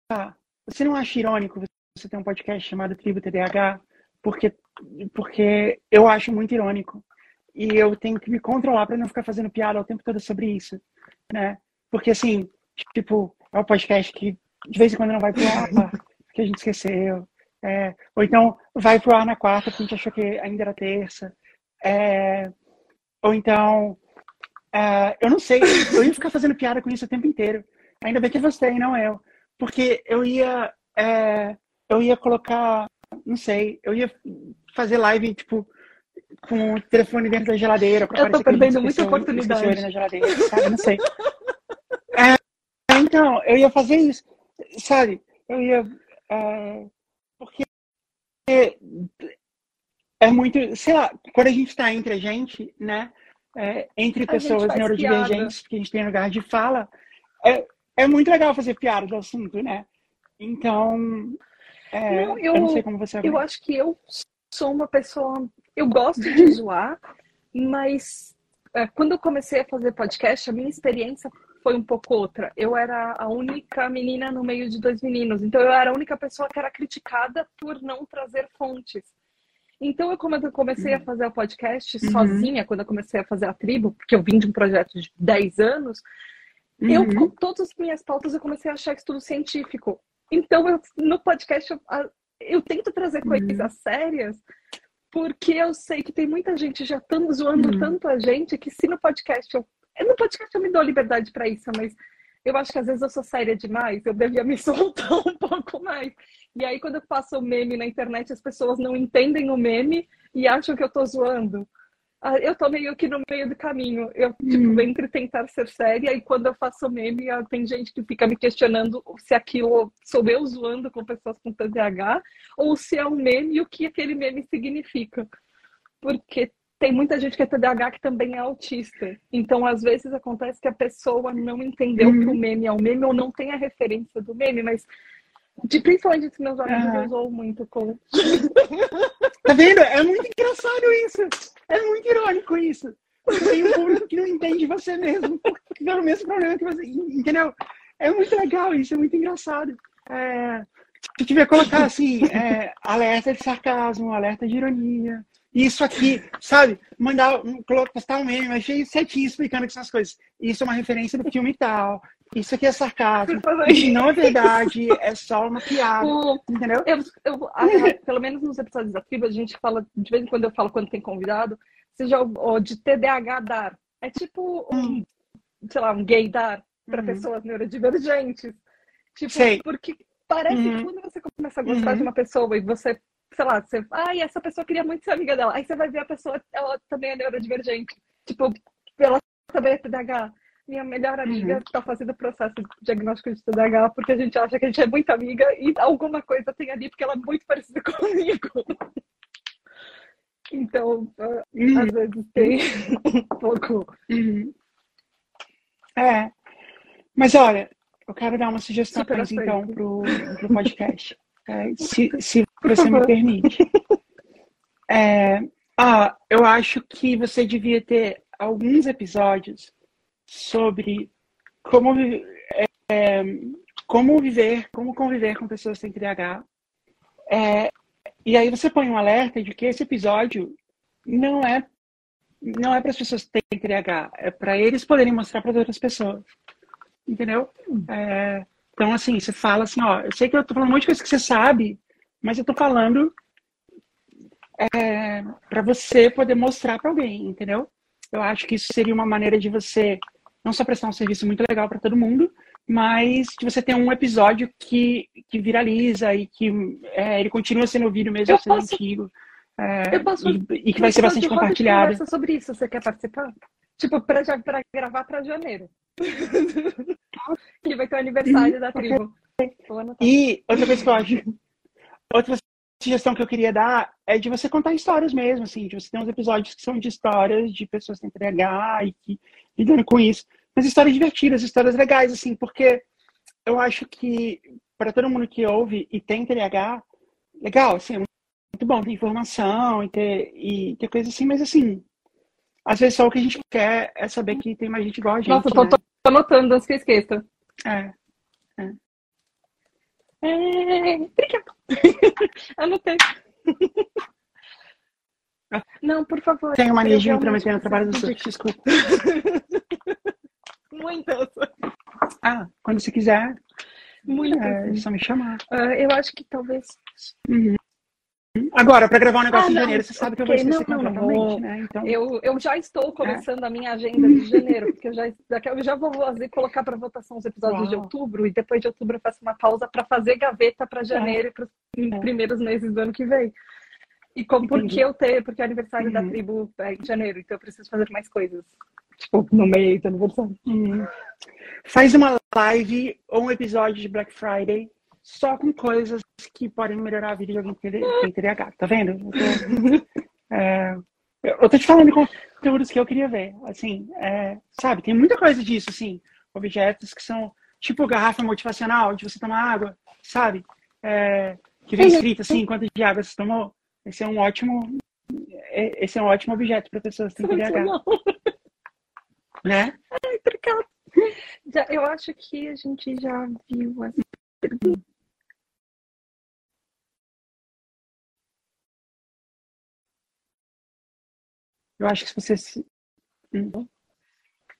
Tá. Você não acha irônico você ter um podcast chamado Tribo TDAH? Porque, porque eu acho muito irônico. E eu tenho que me controlar para não ficar fazendo piada o tempo todo sobre isso, né? Porque, assim, tipo, é um podcast que de vez em quando não vai pro ar, que a gente esqueceu. É, ou então vai pro ar na quarta, porque a gente achou que ainda era terça. É, ou então, é, eu não sei, eu ia ficar fazendo piada com isso o tempo inteiro. Ainda bem que você e não eu porque eu ia é, eu ia colocar, não sei, eu ia fazer live tipo com o telefone dentro da geladeira. Eu tô perdendo muita oportunidade. Na geladeira, sabe? Não sei. Então, eu ia fazer isso, sabe? Eu ia. É, porque é muito, sei lá, quando a gente tá entre a gente, né? É, entre pessoas neurodivergentes, que a gente tem lugar de fala, é, é muito legal fazer piada do assunto, né? Então, é, não, eu, eu, não sei como você Eu acho que eu sou uma pessoa. Eu gosto de [LAUGHS] zoar, mas é, quando eu comecei a fazer podcast, a minha experiência foi um pouco outra. Eu era a única menina no meio de dois meninos, então eu era a única pessoa que era criticada por não trazer fontes. Então, eu, quando eu comecei a uhum. fazer o podcast uhum. sozinha, quando eu comecei a fazer a tribo, porque eu vim de um projeto de 10 anos, Uhum. Eu, com todas as minhas pautas, eu comecei a achar estudo científico. Então, eu, no podcast, eu, eu tento trazer uhum. coisas sérias, porque eu sei que tem muita gente já tão zoando uhum. tanto a gente, que se no podcast eu. No podcast eu me dou liberdade para isso, mas eu acho que às vezes eu sou séria demais, eu devia me [LAUGHS] soltar um pouco mais. E aí, quando eu faço o meme na internet, as pessoas não entendem o meme e acham que eu tô zoando. Ah, eu tô meio que no meio do caminho. Eu, tipo, hum. entre tentar ser séria e quando eu faço meme, ah, tem gente que fica me questionando se aquilo sou eu zoando com pessoas com TDAH ou se é um meme e o que aquele meme significa. Porque tem muita gente que é TDAH que também é autista. Então, às vezes acontece que a pessoa não entendeu que o meme é um meme ou não tem a referência do meme, mas de, principalmente entre meus amigos, eu usou muito com. [LAUGHS] Tá vendo? É muito engraçado isso. É muito irônico isso. Tem um público que não entende você mesmo, porque tem o mesmo problema que você. Entendeu? É muito legal isso, é muito engraçado. É, se tiver colocar assim, é, alerta de sarcasmo, alerta de ironia, isso aqui, sabe? Mandar, postar um meme, achei certinho explicando que são as coisas. Isso é uma referência do filme tal, isso aqui é sarcasmo. Isso não é verdade, é só uma piada. O, entendeu? Eu, eu, a, pelo menos nos episódios da a gente fala, de vez em quando eu falo quando tem convidado, seja o, de TDAH dar. É tipo um, hum. sei lá, um gay dar para uhum. pessoas neurodivergentes. Tipo, Sei. porque parece uhum. que quando você começa a gostar uhum. de uma pessoa e você, sei lá, você, ai, essa pessoa queria muito ser amiga dela. Aí você vai ver a pessoa, ela também é neurodivergente. Tipo, ela também é TDAH minha melhor amiga está uhum. fazendo o processo de diagnóstico de TDAH porque a gente acha que a gente é muito amiga e alguma coisa tem ali porque ela é muito parecida [LAUGHS] comigo. Então, uhum. às vezes tem um pouco. Uhum. É. Mas olha, eu quero dar uma sugestão para então pro, pro podcast. É, se, se você me permite. [LAUGHS] É, ah, eu acho que você devia ter alguns episódios sobre como, é, como viver, como conviver com pessoas sem TDAH. É, e aí você põe um alerta de que esse episódio não é não é para as pessoas que têm TDAH, é para eles poderem mostrar para outras pessoas. Entendeu? É, então, assim, você fala assim, ó, eu sei que eu tô falando um monte de coisa que você sabe, mas eu tô falando é, para você poder mostrar para alguém, entendeu? Eu acho que isso seria uma maneira de você não só prestar um serviço muito legal para todo mundo, mas de você ter um episódio que, que viraliza e que é, ele continua sendo ouvido mesmo eu sendo posso, antigo. É, posso, e, e, que vai ser bastante compartilhado. sobre isso, você quer participar? Tipo, para gravar para janeiro. que vai ter o aniversário da tribo. E outra coisa que eu acho, outra sugestão que eu queria dar é de você contar histórias mesmo, assim, de você ter uns episódios que são de histórias de pessoas que têm TDAH e que lidando com isso. Mas histórias divertidas, histórias legais, assim, porque eu acho que para todo mundo que ouve e tem TDAH, legal, assim, é muito bom ter informação e ter, e ter coisa assim, mas assim, às vezes só o que a gente quer é saber que tem mais gente igual a gente. Nossa, tô, né? tô anotando antes que eu esqueça. É. é. É, obrigada. Anotei. Não, por favor. Tenho mania de me prometer no trabalho do seu. Desculpa. [LAUGHS] Muitas. Ah, quando você quiser. Muitas. É, só me chamar. Uh, eu acho que talvez. Uhum. Agora, para gravar um negócio ah, em janeiro, você sabe que eu vou esquecer não, completamente, né? Então... Eu, eu já estou começando é. a minha agenda de janeiro, porque eu já, eu já vou fazer, colocar para votação os episódios Uau. de outubro, e depois de outubro eu faço uma pausa para fazer gaveta para janeiro é. e para os é. primeiros meses do ano que vem. E como porque eu tenho, porque é aniversário uhum. da tribo é em janeiro, então eu preciso fazer mais coisas. Tipo, no meio do aniversário. Uhum. Faz uma live ou um episódio de Black Friday só com coisas que podem melhorar a vida de alguém que tem TDAH, tá vendo? Eu tô, [LAUGHS] é, eu tô te falando de conteúdos que eu queria ver, assim, é, sabe, tem muita coisa disso, assim, objetos que são tipo garrafa motivacional de você tomar água, sabe? É, que vem escrito assim, quanto de água você tomou. Esse é um ótimo, é, esse é um ótimo objeto para pessoas que têm TDAH. Né? Ai, obrigada. Eu acho que a gente já viu essa pergunta. Eu acho que você se. Hum.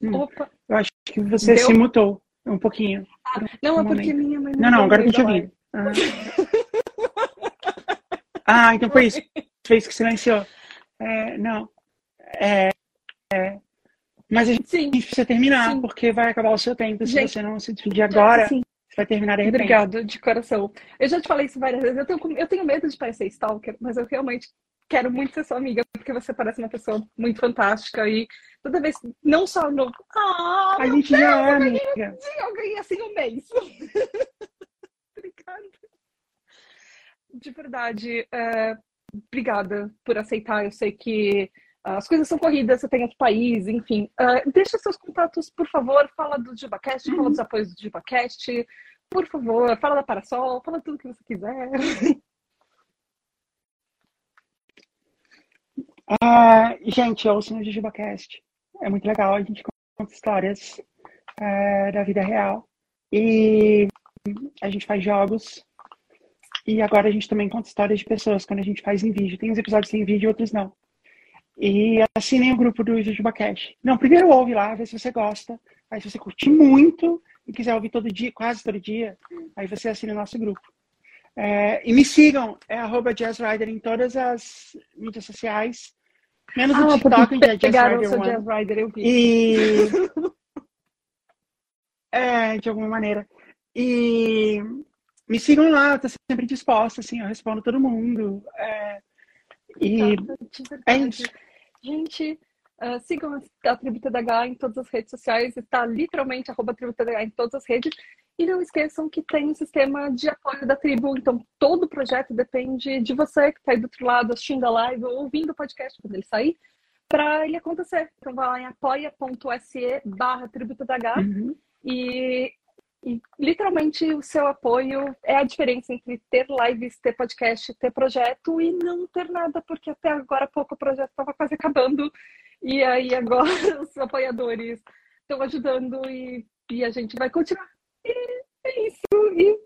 Hum. Opa. Eu acho que você Deu? se mutou um pouquinho. Ah, não, um é porque minha mãe. Não, não, agora eu tô te ouvindo. Ah. então foi isso. [LAUGHS] Fez que silenciou. É, não. É, é, mas a gente sim. precisa terminar, sim. porque vai acabar o seu tempo. Se gente, você não se despedir agora, sim. você vai terminar de repente. Obrigada, de coração. Eu já te falei isso várias vezes. Eu tenho, eu tenho medo de parecer stalker, mas eu realmente quero muito ser sua amiga, porque você parece uma pessoa muito fantástica e toda vez, não só no. Ah, a gente Deus, já é amiga. Eu ganhei assim um mês. [LAUGHS] obrigada. De verdade, é, obrigada por aceitar. Eu sei que as coisas são corridas, você tem outro país, enfim. Uh, deixa seus contatos, por favor. Fala do JubaCast, uhum. fala dos apoios do JubaCast. Por favor, fala da Parasol, fala tudo que você quiser. [LAUGHS] Uh, gente, ouçam o JujubaCast. É muito legal, a gente conta histórias uh, da vida real. E a gente faz jogos. E agora a gente também conta histórias de pessoas quando a gente faz em vídeo. Tem uns episódios em vídeo e outros não. E assinem o grupo do JujubaCast. Não, primeiro ouve lá, vê se você gosta. Aí se você curtir muito e quiser ouvir todo dia, quase todo dia, aí você assina o nosso grupo. É, e me sigam, é arroba jazzrider em todas as mídias sociais. Menos Ah, o TikTok, que é seu one. Jazz Rider, eu vi. E. [LAUGHS] É, de alguma maneira. E me sigam lá, eu tô sempre disposta, assim, eu respondo todo mundo. É, e Tá, é isso. Gente, ah, sigam a Tribo TDH em todas as redes sociais, está literalmente arroba Tribo TDH em todas as redes. E não esqueçam que tem um sistema de apoio da tribo, então todo o projeto depende de você que está aí do outro lado assistindo a live ou ouvindo o podcast quando ele sair, para ele acontecer. Então vai lá em apoia.se barra Tribo TDH Uhum. e, e literalmente o seu apoio é a diferença entre ter lives, ter podcast, ter projeto e não ter nada, porque até agora há pouco o projeto estava quase acabando. E aí agora [LAUGHS] os apoiadores estão ajudando e, e a gente vai continuar. E é isso. E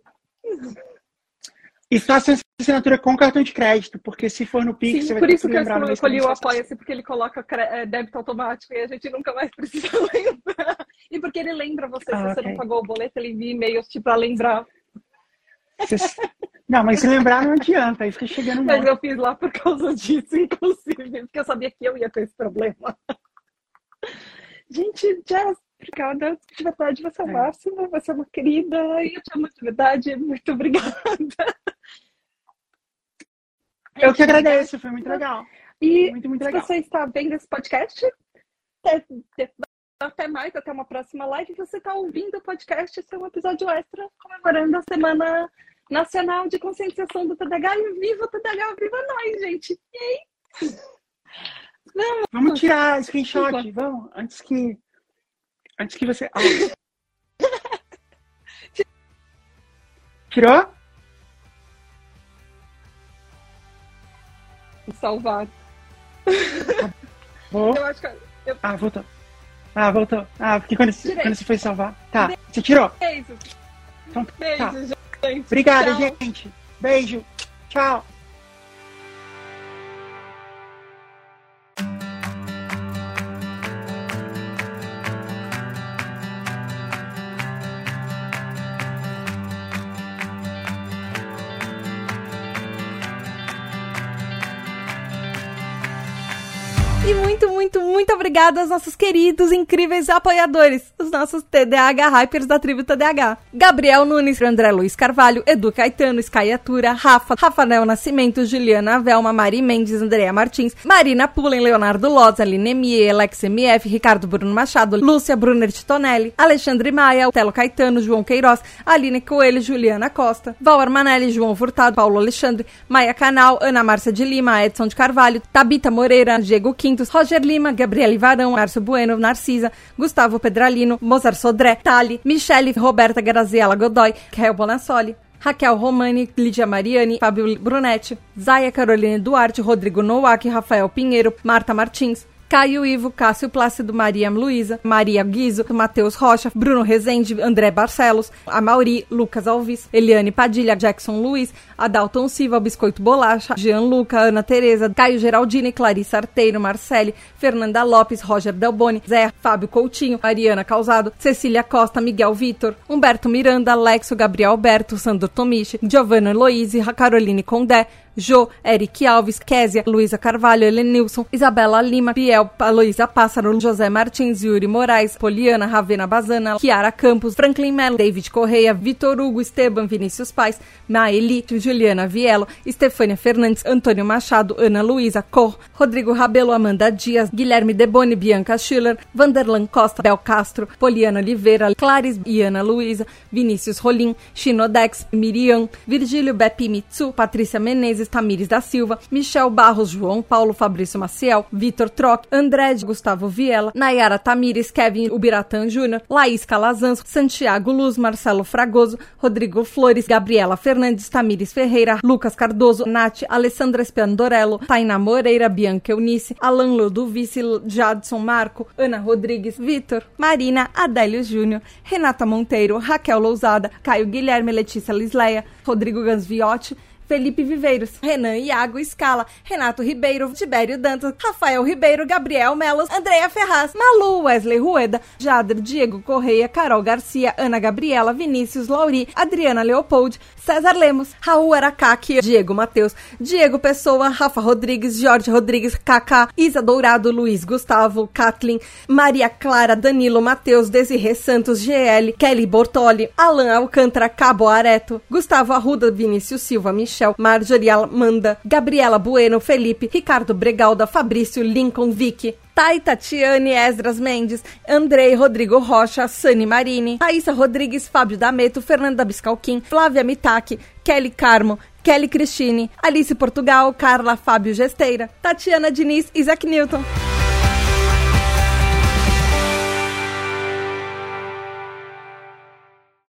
E essa assinatura com cartão de crédito, porque se for no Pix, sim, você vai por isso que eu escolhi o você- Apoia-se, porque ele coloca é, débito automático e a gente nunca mais [LAUGHS] precisa lembrar. E porque ele lembra você, Ah, se você ok. não pagou o boleto, ele envia e-mails tipo, para lembrar. Não, mas se lembrar não adianta, aí fica chegando Mas eu fiz lá por causa disso, [LAUGHS] inclusive, porque eu sabia que eu ia ter esse problema. Gente, Jazz, obrigada. De verdade, você é o É. máximo, você é uma querida, e eu te amo de verdade. Muito obrigada. Eu que agradeço, foi muito legal. E Muito, muito se legal. você está vendo esse podcast, até, até mais, até uma próxima live. Você está ouvindo o podcast, esse é um episódio extra comemorando a Semana Nacional de Conscientização do TDAH. E viva o TDAH, viva nós, gente! Aí? Vamos tirar screenshot, vamos, antes que. Antes que você. Tirou? Salvar. Vou. Eu acho que eu Ah, voltou. Ah, voltou. Ah, porque quando, Tirei. quando você foi salvar. Tá, você tirou. Beijo. Então, Beijo, tá. gente. Obrigada, Tchau. gente. Beijo. Tchau. Obrigada aos nossos queridos, incríveis apoiadores, os nossos TDAH Hypers da tribo TDAH. Gabriel Nunes, André Luiz Carvalho, Edu Caetano, Skyatura, Rafa, Rafael Nascimento, Juliana Velma, Mari Mendes, Andrea Martins, Marina Pullen, Leonardo Loz, Aline Mie, Alex MF, Ricardo Bruno Machado, Lúcia Brunner Titonelli, Alexandre Maia, Telo Caetano, João Queiroz, Aline Coelho, Juliana Costa, Val Armanelli, João Furtado, Paulo Alexandre, Maia Canal, Ana Márcia de Lima, Edson de Carvalho, Tabita Moreira, Diego Quintos, Roger Lima, Gabriele Varão, Márcio Bueno, Narcisa, Gustavo Pedralino, Mozart Sodré, Tali, Michele, Roberta Graziella Godoy, Rael Bonassoli, Raquel Romani, Lídia Mariani, Fábio Brunetti, Zaya Caroline Duarte, Rodrigo Nowak, Rafael Pinheiro, Marta Martins, Caio Ivo, Cássio Plácido, Maria Luísa, Maria Guizo, Matheus Rocha, Bruno Rezende, André Barcelos, Amauri, Lucas Alves, Eliane Padilha, Jackson Luiz, Adalton Silva, Biscoito Bolacha, Jean Luca, Ana Tereza, Caio Geraldini, Clarissa Arteiro, Marcele, Fernanda Lopes, Roger Delboni, Zé, Fábio Coutinho, Mariana Causado, Cecília Costa, Miguel Vitor, Humberto Miranda, Alexo, Gabriel Alberto, Sandro Tomichi, Giovanna Eloise, Caroline Condé, Jô, Eric Alves, Késia, Luísa Carvalho, Helenilson, Isabela Lima, Biel, Aloísa Pássaro, José Martins, Yuri Moraes, Poliana, Ravena Bazana, Kiara Campos, Franklin Mello, David Correia, Vitor Hugo, Esteban, Vinícius Pais, Maeli, Juliana Vielo, Estefânia Fernandes, Antônio Machado, Ana Luísa, Cor, Rodrigo Rabelo, Amanda Dias, Guilherme Deboni, Bianca Schiller, Vanderlan Costa, Bel Castro, Poliana Oliveira, Clares e Ana Luísa, Vinícius Rolim, Shinodex, Miriam, Virgílio Bepi Mitsu, Patrícia Menezes, Tamires da Silva, Michel Barros, João Paulo, Fabrício Maciel, Vitor Troc, André de Gustavo Viela, Nayara Tamires, Kevin Ubiratan Júnior, Laís Calazans, Santiago Luz, Marcelo Fragoso, Rodrigo Flores, Gabriela Fernandes, Tamires Ferreira, Lucas Cardoso, Nath, Alessandra Spiandorello, Tainá Moreira, Bianca Eunice, Alan Ludovice, Jadson Marco, Ana Rodrigues, Vitor, Marina, Adélio Júnior, Renata Monteiro, Raquel Lousada, Caio Guilherme, Letícia Lisleia, Rodrigo Gansviotti, Felipe Viveiros, Renan Iago Scala, Renato Ribeiro, Tibério Dantas, Rafael Ribeiro, Gabriel Melos, Andréa Ferraz, Malu, Wesley Rueda, Jader, Diego Correia, Carol Garcia, Ana Gabriela, Vinícius Lauri, Adriana Leopold, César Lemos, Raul Aracaki, Diego Matheus, Diego Pessoa, Rafa Rodrigues, Jorge Rodrigues, Kaká, Isa Dourado, Luiz Gustavo, Kathleen, Maria Clara, Danilo Matheus, Desirê Santos, GL, Kelly Bortoli, Alan Alcântara, Cabo Areto, Gustavo Arruda, Vinícius Silva, Michel, Marjorie Amanda, Gabriela Bueno, Felipe, Ricardo Bregalda, Fabrício, Lincoln, Vicky, Thay Tatiane Esdras Mendes, Andrei Rodrigo Rocha, Sani Marini, Thaisa Rodrigues, Fábio Dameto, Fernanda Biscalquim, Flávia Mitaki, Kelly Carmo, Kelly Cristine, Alice Portugal, Carla Fábio Gesteira, Tatiana Diniz, Isaac Newton.